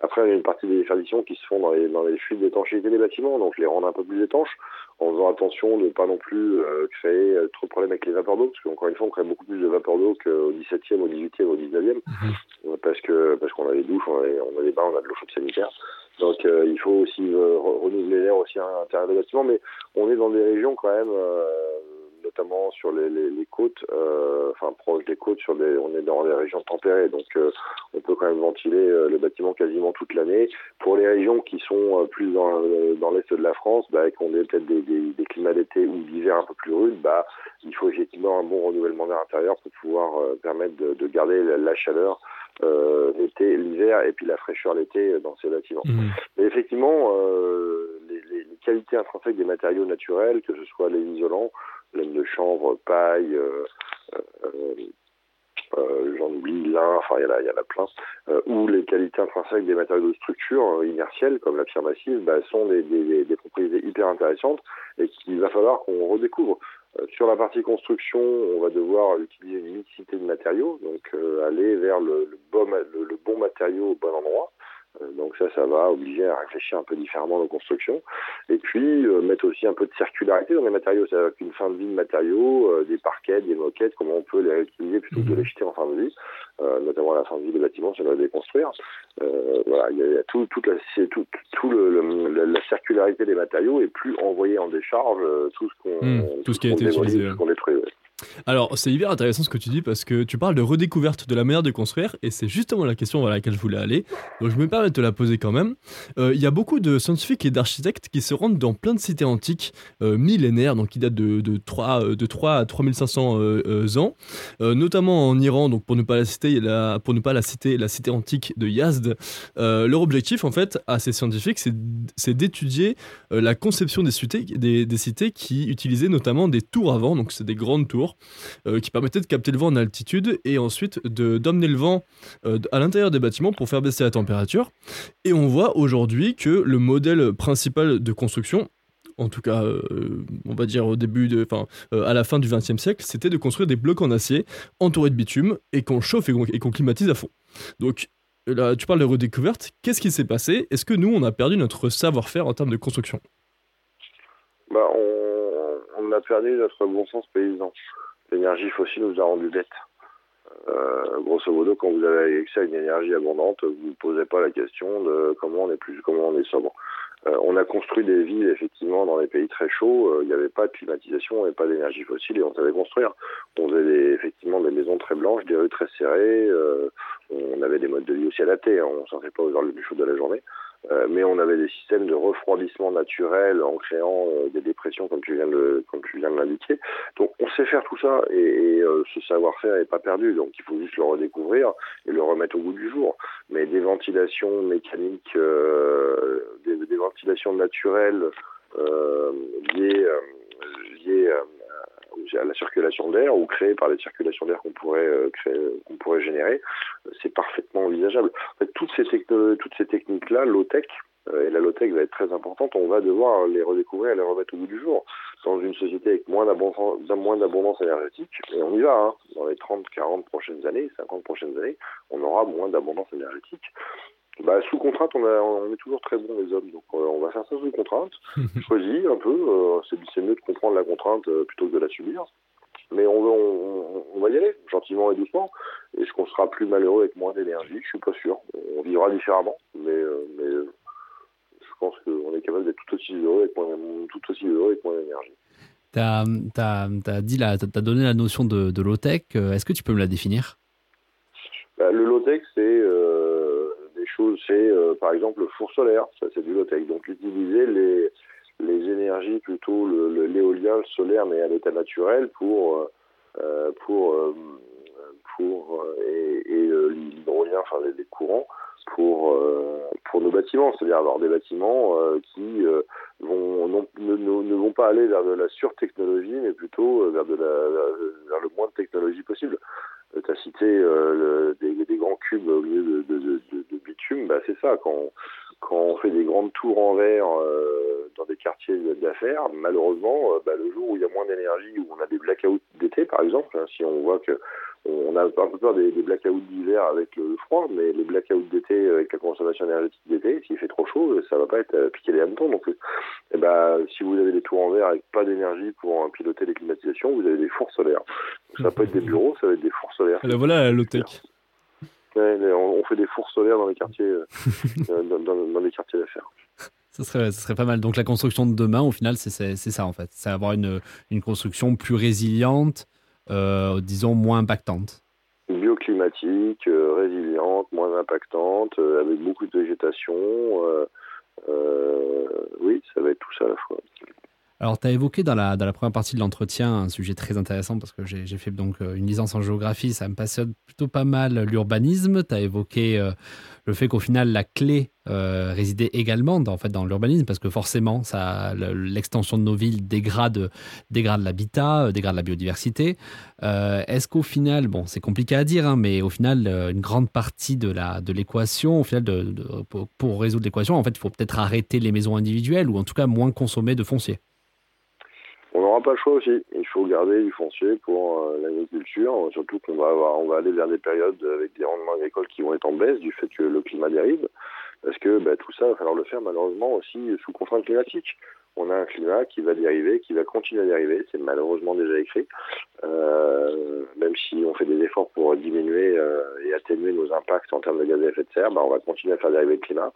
Après, il y a une partie des déperditions qui se font dans les, dans les fuites d'étanchéité des bâtiments, donc les rendre un peu plus étanches, en faisant attention de ne pas non plus euh, créer euh, trop de problèmes avec les vapeurs d'eau, parce qu'encore une fois, on crée beaucoup plus de vapeurs d'eau qu'au 17e, au 18e, au 19e, euh, parce que parce qu'on a des douches, on a, des- on a des bains, on a de l'eau chaude sanitaire. Donc euh, il faut aussi euh, re- renouveler l'air aussi à l'intérieur des bâtiments, mais on est dans des régions quand même, euh, notamment sur les, les, les côtes, euh, enfin proches des côtes, sur des, on est dans des régions tempérées, donc euh, on peut quand même ventiler euh, le bâtiment quasiment toute l'année. Pour les régions qui sont plus dans, dans l'est de la France, bah, qui ont des- peut-être des, des, des climats d'été ou d'hiver un peu plus rudes, bah, il faut effectivement un bon renouvellement d'air intérieur pour pouvoir permettre de, de garder la, la chaleur euh, l'été, l'hiver et puis la fraîcheur l'été dans ces bâtiments. Mais effectivement, euh, les, les- les qualités intrinsèques des matériaux naturels, que ce soit les isolants, laine de chanvre, paille, euh, euh, euh, j'en oublie, lin, enfin il y en a, plein, ou les qualités intrinsèques des matériaux de structure inertiels comme la pierre massive, bah, sont des, des- propriétés hyper intéressantes et qu'il va falloir qu'on redécouvre. Sur la partie construction, on va devoir utiliser une mixité de matériaux, donc aller vers le, bon, le bon matériau au bon endroit. Euh, donc ça, ça va obliger à réfléchir un peu différemment nos constructions. Et puis euh, mettre aussi un peu de circularité dans les matériaux, c'est-à-dire qu'une fin de vie de matériaux, euh, des parquets, des moquettes, comment on peut les réutiliser plutôt que de les jeter en fin de vie, euh, notamment à la fin de vie des bâtiments, si on doit les déconstruire. Euh, voilà, il y a, il y a tout, toute la, tout, tout le, le- la, la circularité des matériaux et plus envoyer en décharge euh, tout ce qu'on Hmm, tout ce qui a été démolit, utilisé, tout ce qu'on détruit. ouais. Alors, c'est hyper intéressant ce que tu dis parce que tu parles de redécouverte de la manière de construire et c'est justement la question vers laquelle je voulais aller. Donc, je me permets de te la poser quand même. Euh, Il y a beaucoup de scientifiques et d'architectes qui se rendent dans plein de cités antiques euh, millénaires, donc qui datent de, de, 3, euh, de 3 à 3500 euh, euh, ans, notamment en Iran. Donc, pour ne pas la citer, la, pour ne pas la citer, la cité antique de Yazd. Leur objectif, en fait, à ces scientifiques, c'est d'étudier la conception des cités, des cités qui utilisaient notamment des tours avant, donc c'est des grandes tours euh, qui permettaient de capter le vent en altitude et ensuite de d'emmener le vent euh, à l'intérieur des bâtiments pour faire baisser la température. Et on voit aujourd'hui que le modèle principal de construction en tout cas, euh, on va dire au début de, enfin, à la fin du XXe siècle, c'était de construire des blocs en acier entourés de bitume et qu'on chauffe et qu'on climatise à fond. Donc là, tu parles de redécouverte. Qu'est-ce qui s'est passé? Est-ce que nous, on a perdu notre savoir-faire en termes de construction? Bah, on a perdu notre bon sens paysan. L'énergie fossile nous a rendu bêtes. Euh, grosso modo, quand vous avez accès à une énergie abondante, vous ne posez pas la question de comment on est plus, comment on est sobre. Euh, on a construit des villes effectivement dans les pays très chauds. euh, Il n'y avait pas de climatisation, avait pas d'énergie fossile et on savait construire. On faisait effectivement des maisons très blanches, des rues très serrées. euh, on avait des modes de vie aussi adaptés. hein, on ne sortait pas aux heures les plus chaudes de la journée. Euh, mais on avait des systèmes de refroidissement naturel en créant euh, des dépressions comme tu viens de comme tu viens de l'indiquer. Donc on sait faire tout ça et, et euh, ce savoir-faire n'est pas perdu. Donc il faut juste le redécouvrir et le remettre au goût du jour. Mais des ventilations mécaniques, des, des, ventilations naturelles liées liées à la circulation d'air ou créées par les circulations d'air qu'on pourrait créer, qu'on pourrait générer, c'est parfaitement envisageable. En fait, toutes ces toutes ces techniques là, low tech, et la low-tech va être très importante, on va devoir les redécouvrir et les remettre au bout du jour. Dans une société avec moins d'abondance, moins d'abondance énergétique, et on y va, hein, dans les 30, 40 prochaines années, 50 prochaines années, on aura moins d'abondance énergétique. Bah, sous contrainte, on, a, on est toujours très bons les hommes, donc euh, on va faire ça sous contrainte. Choisis un peu, euh, c'est mieux de comprendre la contrainte euh, plutôt que de la subir. Mais on, on, on, va y aller, gentiment et doucement. Est-ce qu'on sera plus malheureux avec moins d'énergie Je suis pas sûr. On vivra différemment, mais, mais je pense qu'on est capable d'être tout aussi heureux avec moins, tout aussi heureux avec moins d'énergie. Tu as, as, dit as donné la notion de, de low-tech. Est-ce que tu peux me la définir? Bah, Le low-tech, c'est euh, choses, c'est euh, par exemple le four solaire, ça c'est du low-tech. Donc utiliser les, les énergies plutôt l'éolien, le, le, solaire, mais à l'état naturel pour, euh, pour, euh, pour et, et l'hydrolien, enfin les, courants pour pour nos bâtiments, c'est-à-dire avoir des bâtiments qui vont non, ne, ne, vont pas aller vers de la surtechnologie, mais plutôt vers de la vers le moins de technologie possible. Tu as cité le, des, des, grands cubes au lieu de, de, de, de bitume, bah c'est ça quand quand on fait des grandes tours en verre dans des quartiers d'affaires, malheureusement, bah, le jour où il y a moins d'énergie, où on a des blackouts d'été, par exemple, hein, si on voit que on a un peu peur des, des blackouts d'hiver avec le froid, mais les blackouts d'été avec la consommation énergétique d'été, s'il fait trop chaud, ça va pas être euh, piqué les hannetons. Donc, eh ben, si vous avez des tours en verre avec pas d'énergie pour piloter les climatisations, vous avez des fours solaires. Donc, ça peut être des bureaux, ça va être des fours solaires. Alors voilà la low-tech. Ouais, on fait des fours solaires dans les quartiers, euh, dans, dans, dans, les quartiers d'affaires. Ça serait, ça serait pas mal. Donc la construction de demain, au final, c'est ça en fait. C'est avoir une, une construction plus résiliente, euh, disons, moins impactante Bioclimatique, euh, résiliente, moins impactante, euh, avec beaucoup de végétation. oui, ça va être tout ça à la fois. Alors, tu as évoqué dans la, première partie de l'entretien un sujet très intéressant parce que j'ai fait donc une licence en géographie, ça me passionne plutôt pas mal l'urbanisme. Tu as évoqué le fait qu'au final, la clé euh, résidait également dans, en fait, dans l'urbanisme, parce que forcément, l'extension de nos villes dégrade, l'habitat, euh, dégrade la biodiversité. Euh, est-ce qu'au final, bon, c'est compliqué à dire, hein, mais au final, une grande partie de l'équation, au final, pour, résoudre l'équation, en fait, il faut peut-être arrêter les maisons individuelles, ou en tout cas moins consommer de foncier on n'aura pas le choix aussi. Il faut garder du foncier pour euh, l'agriculture, surtout qu'on va avoir, on va aller vers des périodes avec des rendements agricoles qui vont être en baisse du fait que le climat dérive. Parce que bah, tout ça, va falloir le faire malheureusement aussi sous contraintes climatiques. On a un climat qui va dériver, qui va continuer à dériver, c'est malheureusement déjà écrit. Euh, même si on fait des efforts pour diminuer euh, et atténuer nos impacts en termes de gaz à effet de serre, bah, on va continuer à faire dériver le climat.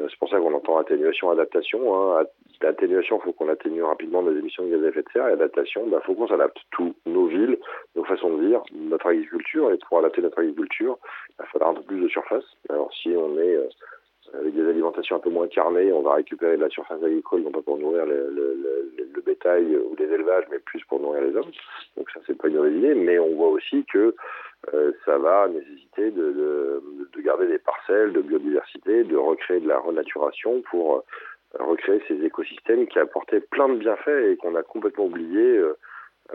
Euh, c'est pour ça qu'on entend atténuation, adaptation. Hein. Atténuation, il faut qu'on atténue rapidement nos émissions de gaz à effet de serre. Et adaptation, il bah, faut qu'on s'adapte. Tous nos villes, nos façons de vivre, notre agriculture. Et pour adapter notre agriculture, il va falloir un peu plus de surface. Alors si on est avec des alimentations un peu moins carnées, on va récupérer de la surface agricole, non pas pour nourrir le, le, le, le, bétail ou les élevages, mais plus pour nourrir les hommes. Donc ça, c'est pas une mauvaise idée. Mais on voit aussi que euh, ça va nécessiter de, de, de, garder des parcelles de biodiversité, de recréer de la renaturation pour euh, recréer ces écosystèmes qui apportaient plein de bienfaits et qu'on a complètement oublié euh,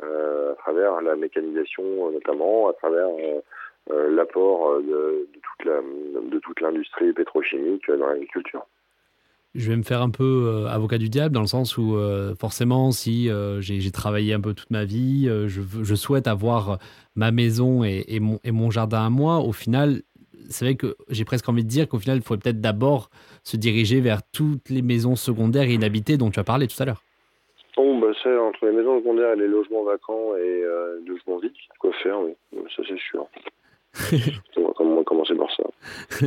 euh à travers la mécanisation notamment, à travers euh, l'apport de, de, toute l'industrie pétrochimique dans l'agriculture je vais me faire un peu avocat du diable dans le sens où forcément si j'ai travaillé un peu toute ma vie, je, je, souhaite avoir ma maison et, et, mon, et, mon, jardin à moi, au final, c'est vrai que j'ai presque envie de dire qu'au final, il faudrait peut-être d'abord se diriger vers toutes les maisons secondaires inhabitées dont tu as parlé tout à l'heure. Bon, bah, c'est entre les maisons secondaires et les logements vacants et euh, les logements vides, quoi faire, oui. Ça, c'est sûr. On va commencer par ça.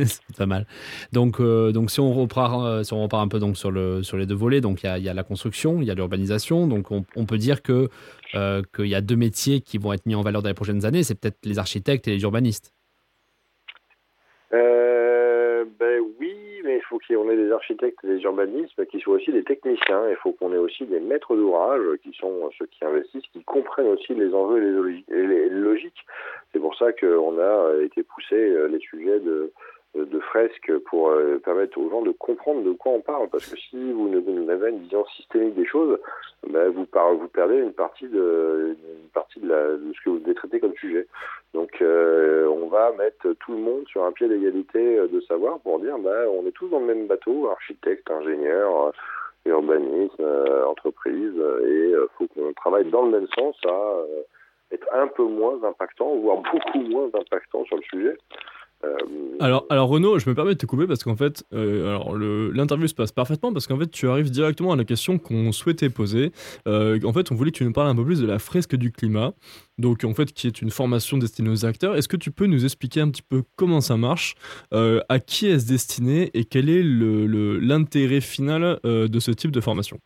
c'est pas mal. Donc, euh, donc si on repart, euh, si on repart un peu donc sur le sur les deux volets, donc il y a, y a, la construction, il y a l'urbanisation. Donc on, on, peut dire que euh, qu'il y a deux métiers qui vont être mis en valeur dans les prochaines années. C'est peut-être les architectes et les urbanistes. Euh, faut qu'on ait des architectes et des urbanistes qui soient aussi des techniciens. Il faut qu'on ait aussi des maîtres d'ouvrage qui sont ceux qui investissent, qui comprennent aussi les enjeux et les logiques. C'est pour ça qu'on a été poussé les sujets de de fresques pour euh, permettre aux gens de comprendre de quoi on parle. Parce que si vous n'avez pas une vision systémique des choses, ben vous, vous perdez une partie de, ce que vous devez traiter comme sujet. Donc euh, on va mettre tout le monde sur un pied d'égalité de savoir pour dire ben, on est tous dans le même bateau, architecte, ingénieur, urbanisme, entreprise, et faut qu'on travaille dans le même sens à être un peu moins impactant, voire beaucoup moins impactant sur le sujet. Euh, alors, alors Renaud, je me permets de te couper parce qu'en fait, euh, alors l'interview se passe parfaitement parce qu'en fait, tu arrives directement à la question qu'on souhaitait poser. Euh, en fait, on voulait que tu nous parles un peu plus de la fresque du climat, donc en fait, qui est une formation destinée aux acteurs. Est-ce que tu peux nous expliquer un petit peu comment ça marche, à qui est-ce destiné et quel est l'intérêt le, final de ce type de formation?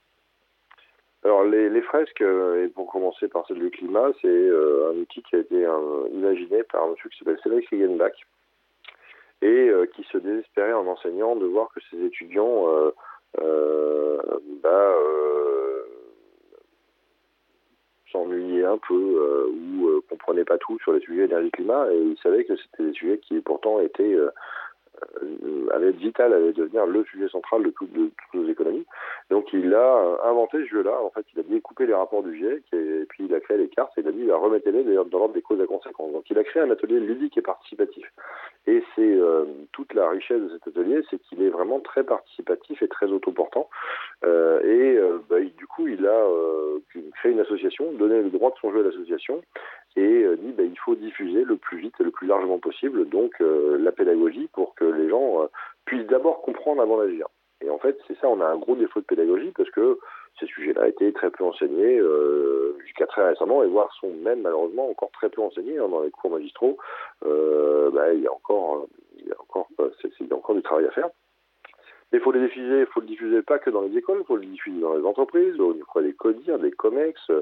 Alors les, les, fresques, et pour commencer par celle du climat, c'est un outil qui a été imaginé par un monsieur qui s'appelle Cédric Riegenbach, et euh, qui se désespérait en enseignant de voir que ses étudiants euh, euh, bah, s'ennuyaient un peu ou comprenaient pas tout sur les sujets énergie-climat et il savait que c'était des sujets qui pourtant étaient allait être vital, allait devenir le sujet central de, toutes nos économies. Donc il a inventé ce jeu-là. En fait, il a découpé les rapports du GIEC et, puis il a créé les cartes et il a dit, remettez-les dans l'ordre des causes et conséquences. Donc il a créé un atelier ludique et participatif. Et c'est euh, toute la richesse de cet atelier, c'est qu'il est vraiment très participatif et très autoportant. Euh, et bah, du coup, il a créé une association, donné le droit de son jeu à l'association et dit bah, il faut diffuser le plus vite et le plus largement possible donc la pédagogie pour que les gens euh, puissent d'abord comprendre avant d'agir. Et en fait, c'est ça, on a un gros défaut de pédagogie parce que ces sujets-là été très peu enseignés euh, jusqu'à très récemment et voire sont même malheureusement encore très peu enseignés hein, dans les cours magistraux. Euh, bah, il y a encore, il y a encore, il y a encore du travail à faire. Mais il faut les diffuser, il faut le diffuser pas que dans les écoles, il faut le diffuser dans les entreprises, auprès des CODIR, des COMEX, euh,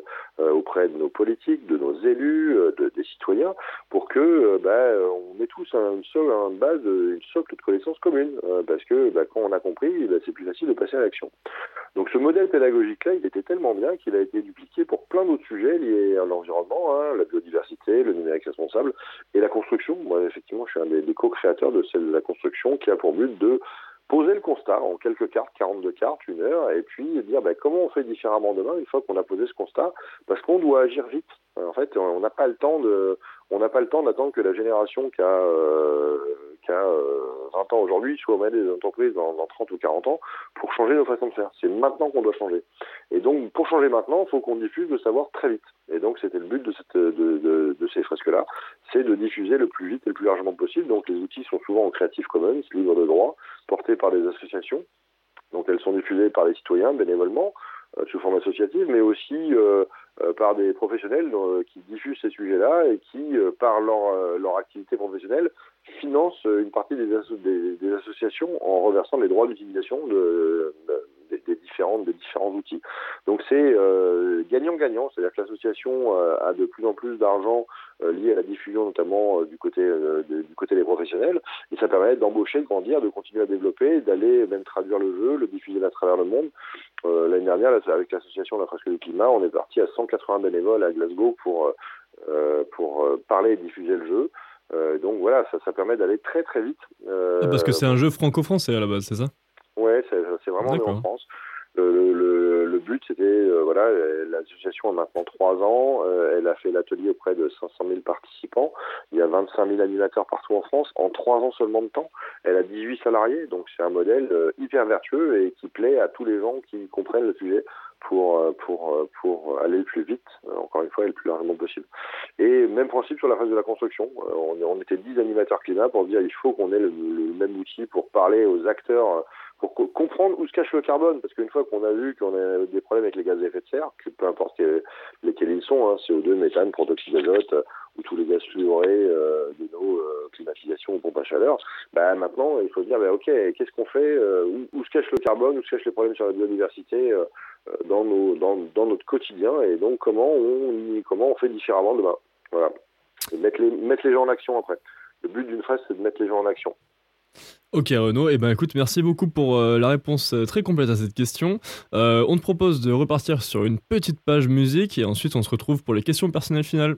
auprès de nos politiques, de nos élus, euh, de, des citoyens, pour que euh, bah, on ait tous une, seule, une base, une socle de connaissances communes, parce que bah, quand on a compris, bah, c'est plus facile de passer à l'action. Donc ce modèle pédagogique-là, il était tellement bien qu'il a été dupliqué pour plein d'autres sujets liés à l'environnement, hein, la biodiversité, le numérique responsable et la construction. Moi, effectivement, je suis un des, des co-créateurs de celle de la construction qui a pour but de poser le constat en quelques cartes, 42 cartes, une heure, et puis dire ben, comment on fait différemment demain une fois qu'on a posé ce constat, parce qu'on doit agir vite. En fait, on n'a pas le temps de, on n'a pas le temps d'attendre que la génération qui a, euh, qui a 20 euh, ans aujourd'hui soit au des entreprises dans, dans, 30 ou 40 ans pour changer nos façons de faire. C'est maintenant qu'on doit changer. Et donc, pour changer maintenant, il faut qu'on diffuse le savoir très vite. Et donc, c'était le but de, ces fresques-là, c'est de diffuser le plus vite et le plus largement possible. Donc, les outils sont souvent en Creative Commons, libre de droit, portés par des associations. Donc, elles sont diffusées par les citoyens bénévolement. Euh, sous forme associative, mais aussi euh, euh, par des professionnels qui diffusent ces sujets-là et qui, par leur activité professionnelle, financent une partie des, associations en reversant les droits d'utilisation de, de des, différentes, des différents outils. Donc c'est euh, gagnant-gagnant, c'est-à-dire que l'association euh, a de plus en plus d'argent euh, lié à la diffusion notamment du côté du côté des professionnels, et ça permet d'embaucher, de grandir, de continuer à développer, d'aller même traduire le jeu, le diffuser à travers le monde. L'année dernière, avec l'association La Fresque du Climat, on est parti à 180 bénévoles à Glasgow pour pour parler et diffuser le jeu. Donc voilà, ça, ça permet d'aller très très vite. Ah, parce que c'est un jeu franco-français à la base, c'est ça? Ouais, c'est vraiment né en France. Le, le, le, but, c'était, euh, voilà, l'association a maintenant trois ans. Euh, elle a fait l'atelier auprès de 500 000 participants. Il y a 25 000 animateurs partout en France en trois ans seulement de temps. Elle a 18 salariés, donc c'est un modèle euh, hyper vertueux et qui plaît à tous les gens qui comprennent le sujet pour, pour, pour aller le plus vite, encore une fois, et le plus largement possible. Et même principe sur la phase de la construction. On, on était 10 animateurs climat pour dire il faut qu'on ait le, le, même outil pour parler aux acteurs pour comprendre où se cache le carbone, parce qu'une fois qu'on a vu qu'on a des problèmes avec les gaz à effet de serre, que peu importe lesquels ils sont, hein, CO2, méthane, protoxyde d'azote, euh, ou tous les gaz fluorés euh, de nos euh, climatisations pompes à chaleur, bah maintenant il faut se dire bah, ok qu'est-ce qu'on fait, où, se cache le carbone, où se cachent les problèmes sur la biodiversité dans, nos, dans, dans, notre quotidien, et donc comment on, comment on fait différemment demain. Voilà. Et mettre les, mettre les gens en action après. Le but d'une phrase, c'est de mettre les gens en action. Ok Renaud, et eh ben écoute, merci beaucoup pour euh, la réponse euh, très complète à cette question. Euh, on te propose de repartir sur une petite page musique et ensuite on se retrouve pour les questions personnelles finales.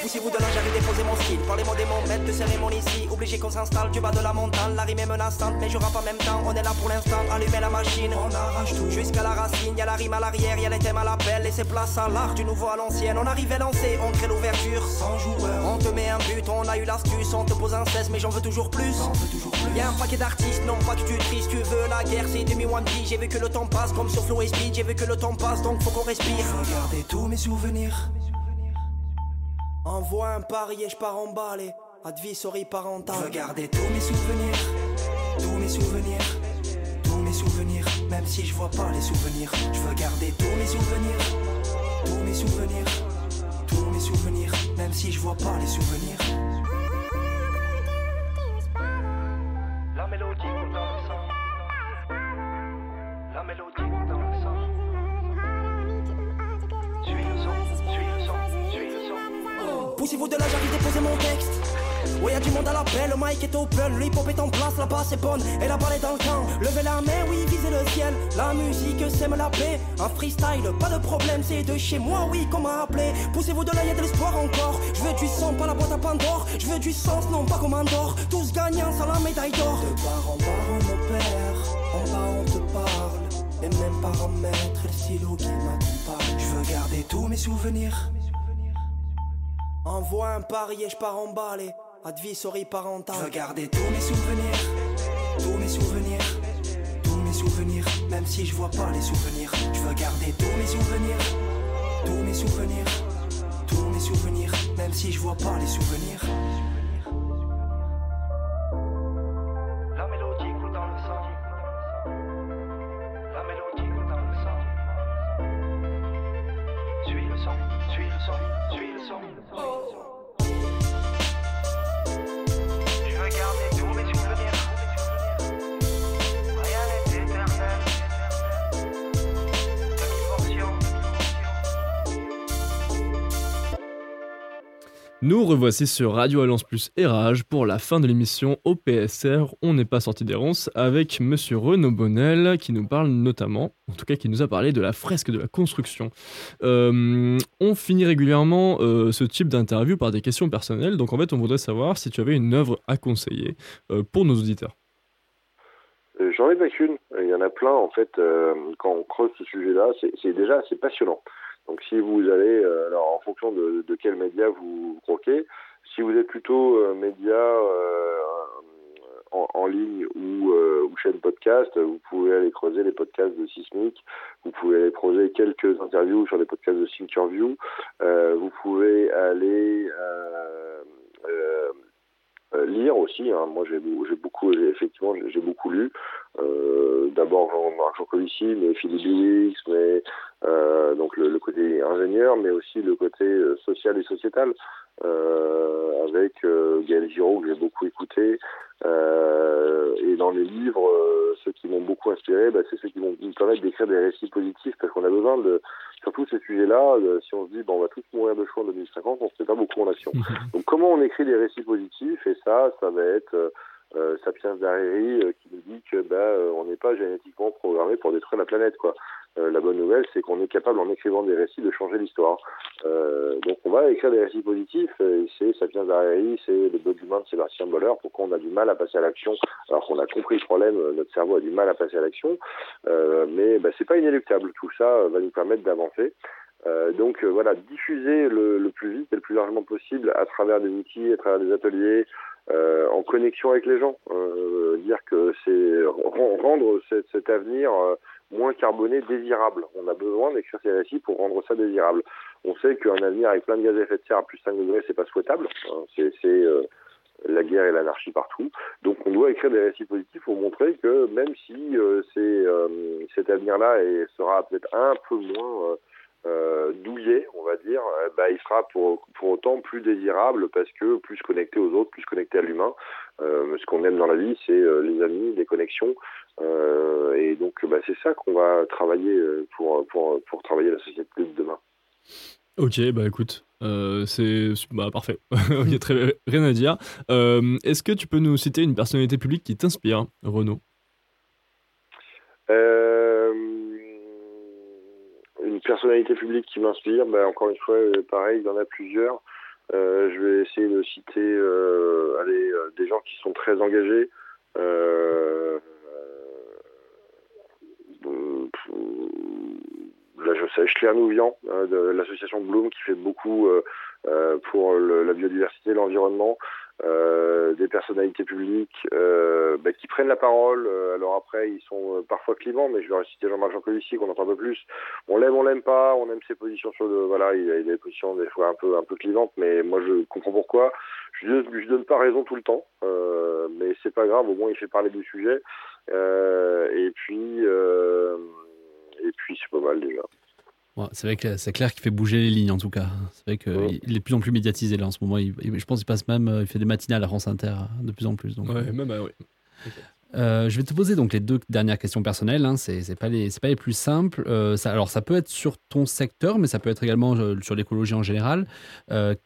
Poussez-vous de là, j'arrive déposer mon style. Parlez-moi des mots, maître de cérémonie ici. Obligé qu'on s'installe du bas de la montagne. La rime est menaçante, mais je rappe en même temps. On est là pour l'instant, allumer la machine. On arrache tout jusqu'à la racine. Y'a la rime à l'arrière, y'a les thèmes à l'appel. Laissez place à l'art du nouveau à l'ancienne. On arrive à lancer, on crée l'ouverture. Sans joueur, on te met un but, on a eu l'astuce. On te pose un cesse, mais j'en veux toujours plus. Y'a un paquet d'artistes, non pas que tu tristes. Tu veux la guerre, c'est demi one J'ai vu que le temps passe comme sur Flow et Speed. J'ai vu que le temps passe, donc faut qu'on respire. Regardez tous mes souvenirs. Envoie un pari et je pars emballer. Advisory parental. Regardez tous mes souvenirs, tous mes souvenirs, tous mes souvenirs. Même si je vois pas les souvenirs, je veux garder tous mes souvenirs, tous mes souvenirs, tous mes souvenirs. Même si je vois pas les souvenirs. Poussez-vous de là, j'arrive déposer mon texte. Ouais, y'a du monde à l'appel, le mic est open, le hip hop est en place, la basse est bonne, et la balle est dans le camp. Levez la main, oui, visez le ciel. La musique sème la paix, un freestyle, pas de problème, c'est de chez moi, oui, qu'on m'a appelé. Poussez-vous de là, y'a de l'espoir encore. Je veux du sang, pas la boîte à Pandore. Je veux du sens, non pas comme un d'or. Tous gagnants sans la médaille d'or. De bar en bar, on opère, en bas on te parle. Et même par en maître, le stylo qui m'accompagne. Je veux garder tous mes souvenirs. Envoie un pari et je pars emballer. Advisory parental. Garder tous mes souvenirs. Tous mes souvenirs. Tous mes souvenirs. Même si je vois pas les souvenirs. Je veux garder tous mes souvenirs. Tous mes souvenirs. Tous mes souvenirs. Même si je vois pas les souvenirs. Nous revoici sur Radio Alliance Plus et pour la fin de l'émission OPSR. On n'est pas sorti des ronces avec Monsieur Renaud Bonnel qui nous parle notamment, en tout cas qui nous a parlé de la fresque de la construction. Euh, on finit régulièrement euh, ce type d'interview par des questions personnelles, donc en fait on voudrait savoir si tu avais une œuvre à conseiller euh, pour nos auditeurs. J'en ai pas qu'une. Il y en a plein, en fait, quand on creuse ce sujet-là, c'est déjà assez passionnant. Donc si vous allez, euh, alors en fonction de, de quel média vous croquez, si vous êtes plutôt euh, média euh, en, ligne ou, chaîne podcast, vous pouvez aller creuser les podcasts de Sismic, vous pouvez aller creuser quelques interviews sur les podcasts de Thinkerview, vous pouvez aller lire aussi. Hein. Moi, j'ai beau- j'ai beaucoup, effectivement, j'ai beaucoup lu. D'abord Jean-Marc Jancovici, mais Philippe Biwix, mais euh, donc le, le côté ingénieur, mais aussi le côté euh, social et sociétal, euh, avec euh, Gaël Giraud que j'ai beaucoup écouté. Euh, et dans les livres, euh, ceux qui m'ont beaucoup inspiré, bah, c'est ceux qui vont nous permettre d'écrire des récits positifs, parce qu'on a besoin de, sur tous ces sujets-là, si on se dit, bon, on va tous mourir de chaud en 2050, on se met pas beaucoup en action. Donc comment on écrit des récits positifs? Et ça, ça va être euh, Sapiens Dareri euh, qui nous dit que bah, euh, on n'est pas génétiquement programmé pour détruire la planète. Quoi. Euh, la bonne nouvelle, c'est qu'on est capable, en écrivant des récits, de changer l'histoire. Euh, donc on va écrire des récits positifs. euh, et c'est Sapiens Dareri, c'est le blog humain de Sébastien Boller. Pourquoi on a du mal à passer à l'action alors qu'on a compris le problème, notre cerveau a du mal à passer à l'action. Mais bah, c'est pas inéluctable. Tout ça va nous permettre d'avancer. Donc voilà, diffuser le, plus vite et le plus largement possible à travers des outils, à travers des ateliers, en connexion avec les gens. Dire que c'est ren- rendre cet, avenir moins carboné désirable. On a besoin d'écrire ces récits pour rendre ça désirable. On sait qu'un avenir avec plein de gaz à effet de serre à plus 5 degrés, c'est pas souhaitable. hein. C'est euh, la guerre et l'anarchie partout. Donc on doit écrire des récits positifs pour montrer que même si c'est, cet avenir-là sera peut-être un peu moins euh, douillet, on va dire, euh, bah, il sera pour, pour autant plus désirable parce que plus connecté aux autres, plus connecté à l'humain. Euh, ce qu'on aime dans la vie, c'est euh, les amis, les connexions. Euh, et donc, bah, c'est ça qu'on va travailler pour, pour, pour travailler la société de demain. Ok, bah écoute, euh, c'est bah, parfait. Il très, rien à dire. Euh, Est-ce que tu peux nous citer une personnalité publique qui t'inspire, Renaud? Euh, personnalité publique qui m'inspire, ben, encore une fois, euh, pareil, il y en a plusieurs. Euh, je vais essayer de citer euh, des gens qui sont très engagés. Là, je sais, Claire Nouvian, de l'association Bloom, qui fait beaucoup pour la biodiversité, l'environnement. Euh, des personnalités publiques euh, bah, qui prennent la parole. Euh, alors après, ils sont euh, parfois clivants, mais je vais citer Jean-Marc Jancovici qu'on entend un peu plus. On l'aime, on l'aime pas, on aime ses positions sur le, voilà, il a, des positions des fois un peu un peu clivantes, mais moi je comprends pourquoi. Je ne donne pas raison tout le temps, mais c'est pas grave. Au moins, il fait parler du sujet. et puis et puis c'est pas mal déjà c'est vrai que c'est clair qu'il fait bouger les lignes en tout cas. C'est vrai qu'il est de plus en plus médiatisé là en ce moment. je pense qu'il passe même, euh, il fait des matinales à France Inter euh, de plus en plus. Donc, ouais, même, oui. Euh, je vais te poser donc les deux dernières questions personnelles. Hein. C'est pas les pas les plus simples. ça, alors ça peut être sur ton secteur, mais ça peut être également sur l'écologie en général.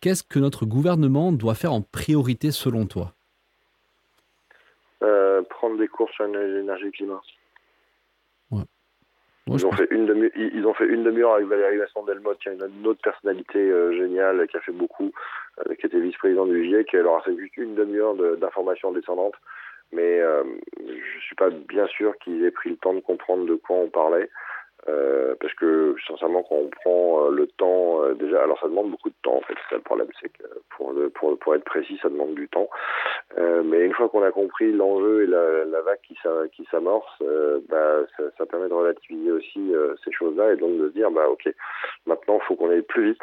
Qu'est-ce que notre gouvernement doit faire en priorité selon toi? Prendre des cours sur l'énergie climat ils, ont fait une demi ils ont fait une demi-heure avec Valérie Vincent Delmotte, qui a une, autre personnalité euh, géniale, qui a fait beaucoup, euh, qui était vice-président du GIEC, aura fait juste une demi-heure d'informations descendantes. Mais euh, je suis pas bien sûr qu'ils aient pris le temps de comprendre de quoi on parlait. Euh, parce que sincèrement quand on prend euh, le temps euh, déjà alors ça demande beaucoup de temps en fait. Ça le problème c'est que pour, le, pour pour être précis ça demande du temps. Euh, mais une fois qu'on a compris l'enjeu et la, la vague qui qui s'amorce bah ça, ça, permet de relativiser aussi ces choses là et donc de se dire bah ok maintenant il faut qu'on aille plus vite.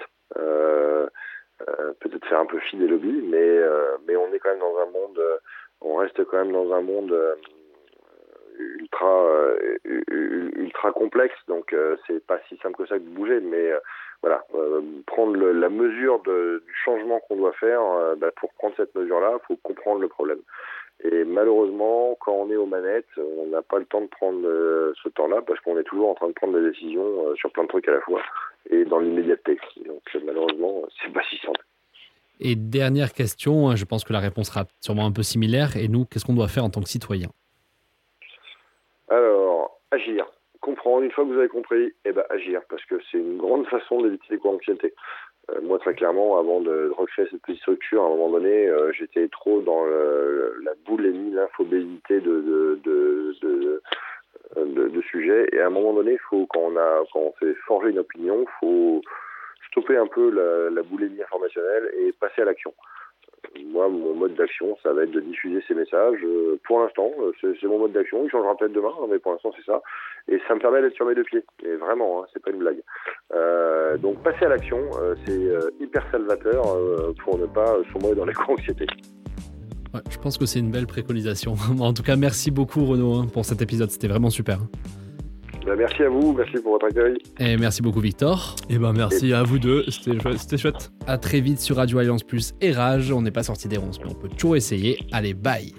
Peut-être faire un peu fi des lobbies mais mais on est quand même dans un monde on reste quand même dans un monde ultra euh, ultra complexe donc euh, c'est pas si simple que ça de bouger mais euh, voilà prendre la mesure du changement qu'on doit faire bah, pour prendre cette mesure là faut comprendre le problème et malheureusement, quand on est aux manettes, on n'a pas le temps de prendre ce temps-là parce qu'on est toujours en train de prendre des décisions sur plein de trucs à la fois et dans l'immédiateté. Donc malheureusement, c'est pas si simple. Et dernière question, je pense que la réponse sera sûrement un peu similaire. Et nous, qu'est-ce qu'on doit faire en tant que citoyen? Agir. Comprendre, une fois que vous avez compris, eh ben, agir, parce que c'est une grande façon d'éviter l'éco-anxiété. Euh, moi, très clairement, avant de recréer cette petite structure, à un moment donné, euh, j'étais trop dans le, la boulimie, l'infobésité de, de, de, de de, sujets. Et à un moment donné, faut, quand on a, quand on fait forger une opinion, faut stopper un peu la, la boulimie informationnelle et passer à l'action moi, mon mode d'action, ça va être de diffuser ces messages. Euh, pour l'instant, euh, c'est mon mode d'action. Il changera peut-être demain, mais pour l'instant, c'est ça. Et ça me permet d'être sur mes deux pieds. Et vraiment, hein, c'est pas une blague. Euh, donc, passer à l'action, c'est hyper salvateur pour ne pas sombrer dans l'éco-anxiété. Ouais, je pense que c'est une belle préconisation. en tout cas, merci beaucoup, Renaud, hein, pour cet épisode. C'était vraiment super. Ben, merci à vous, merci pour votre accueil. Et merci beaucoup, Victor. Et ben merci à vous deux, c'était chouette. À très vite sur Radio Alliance Plus et Rage. On n'est pas sorti des ronces, mais on peut toujours essayer. Allez, bye.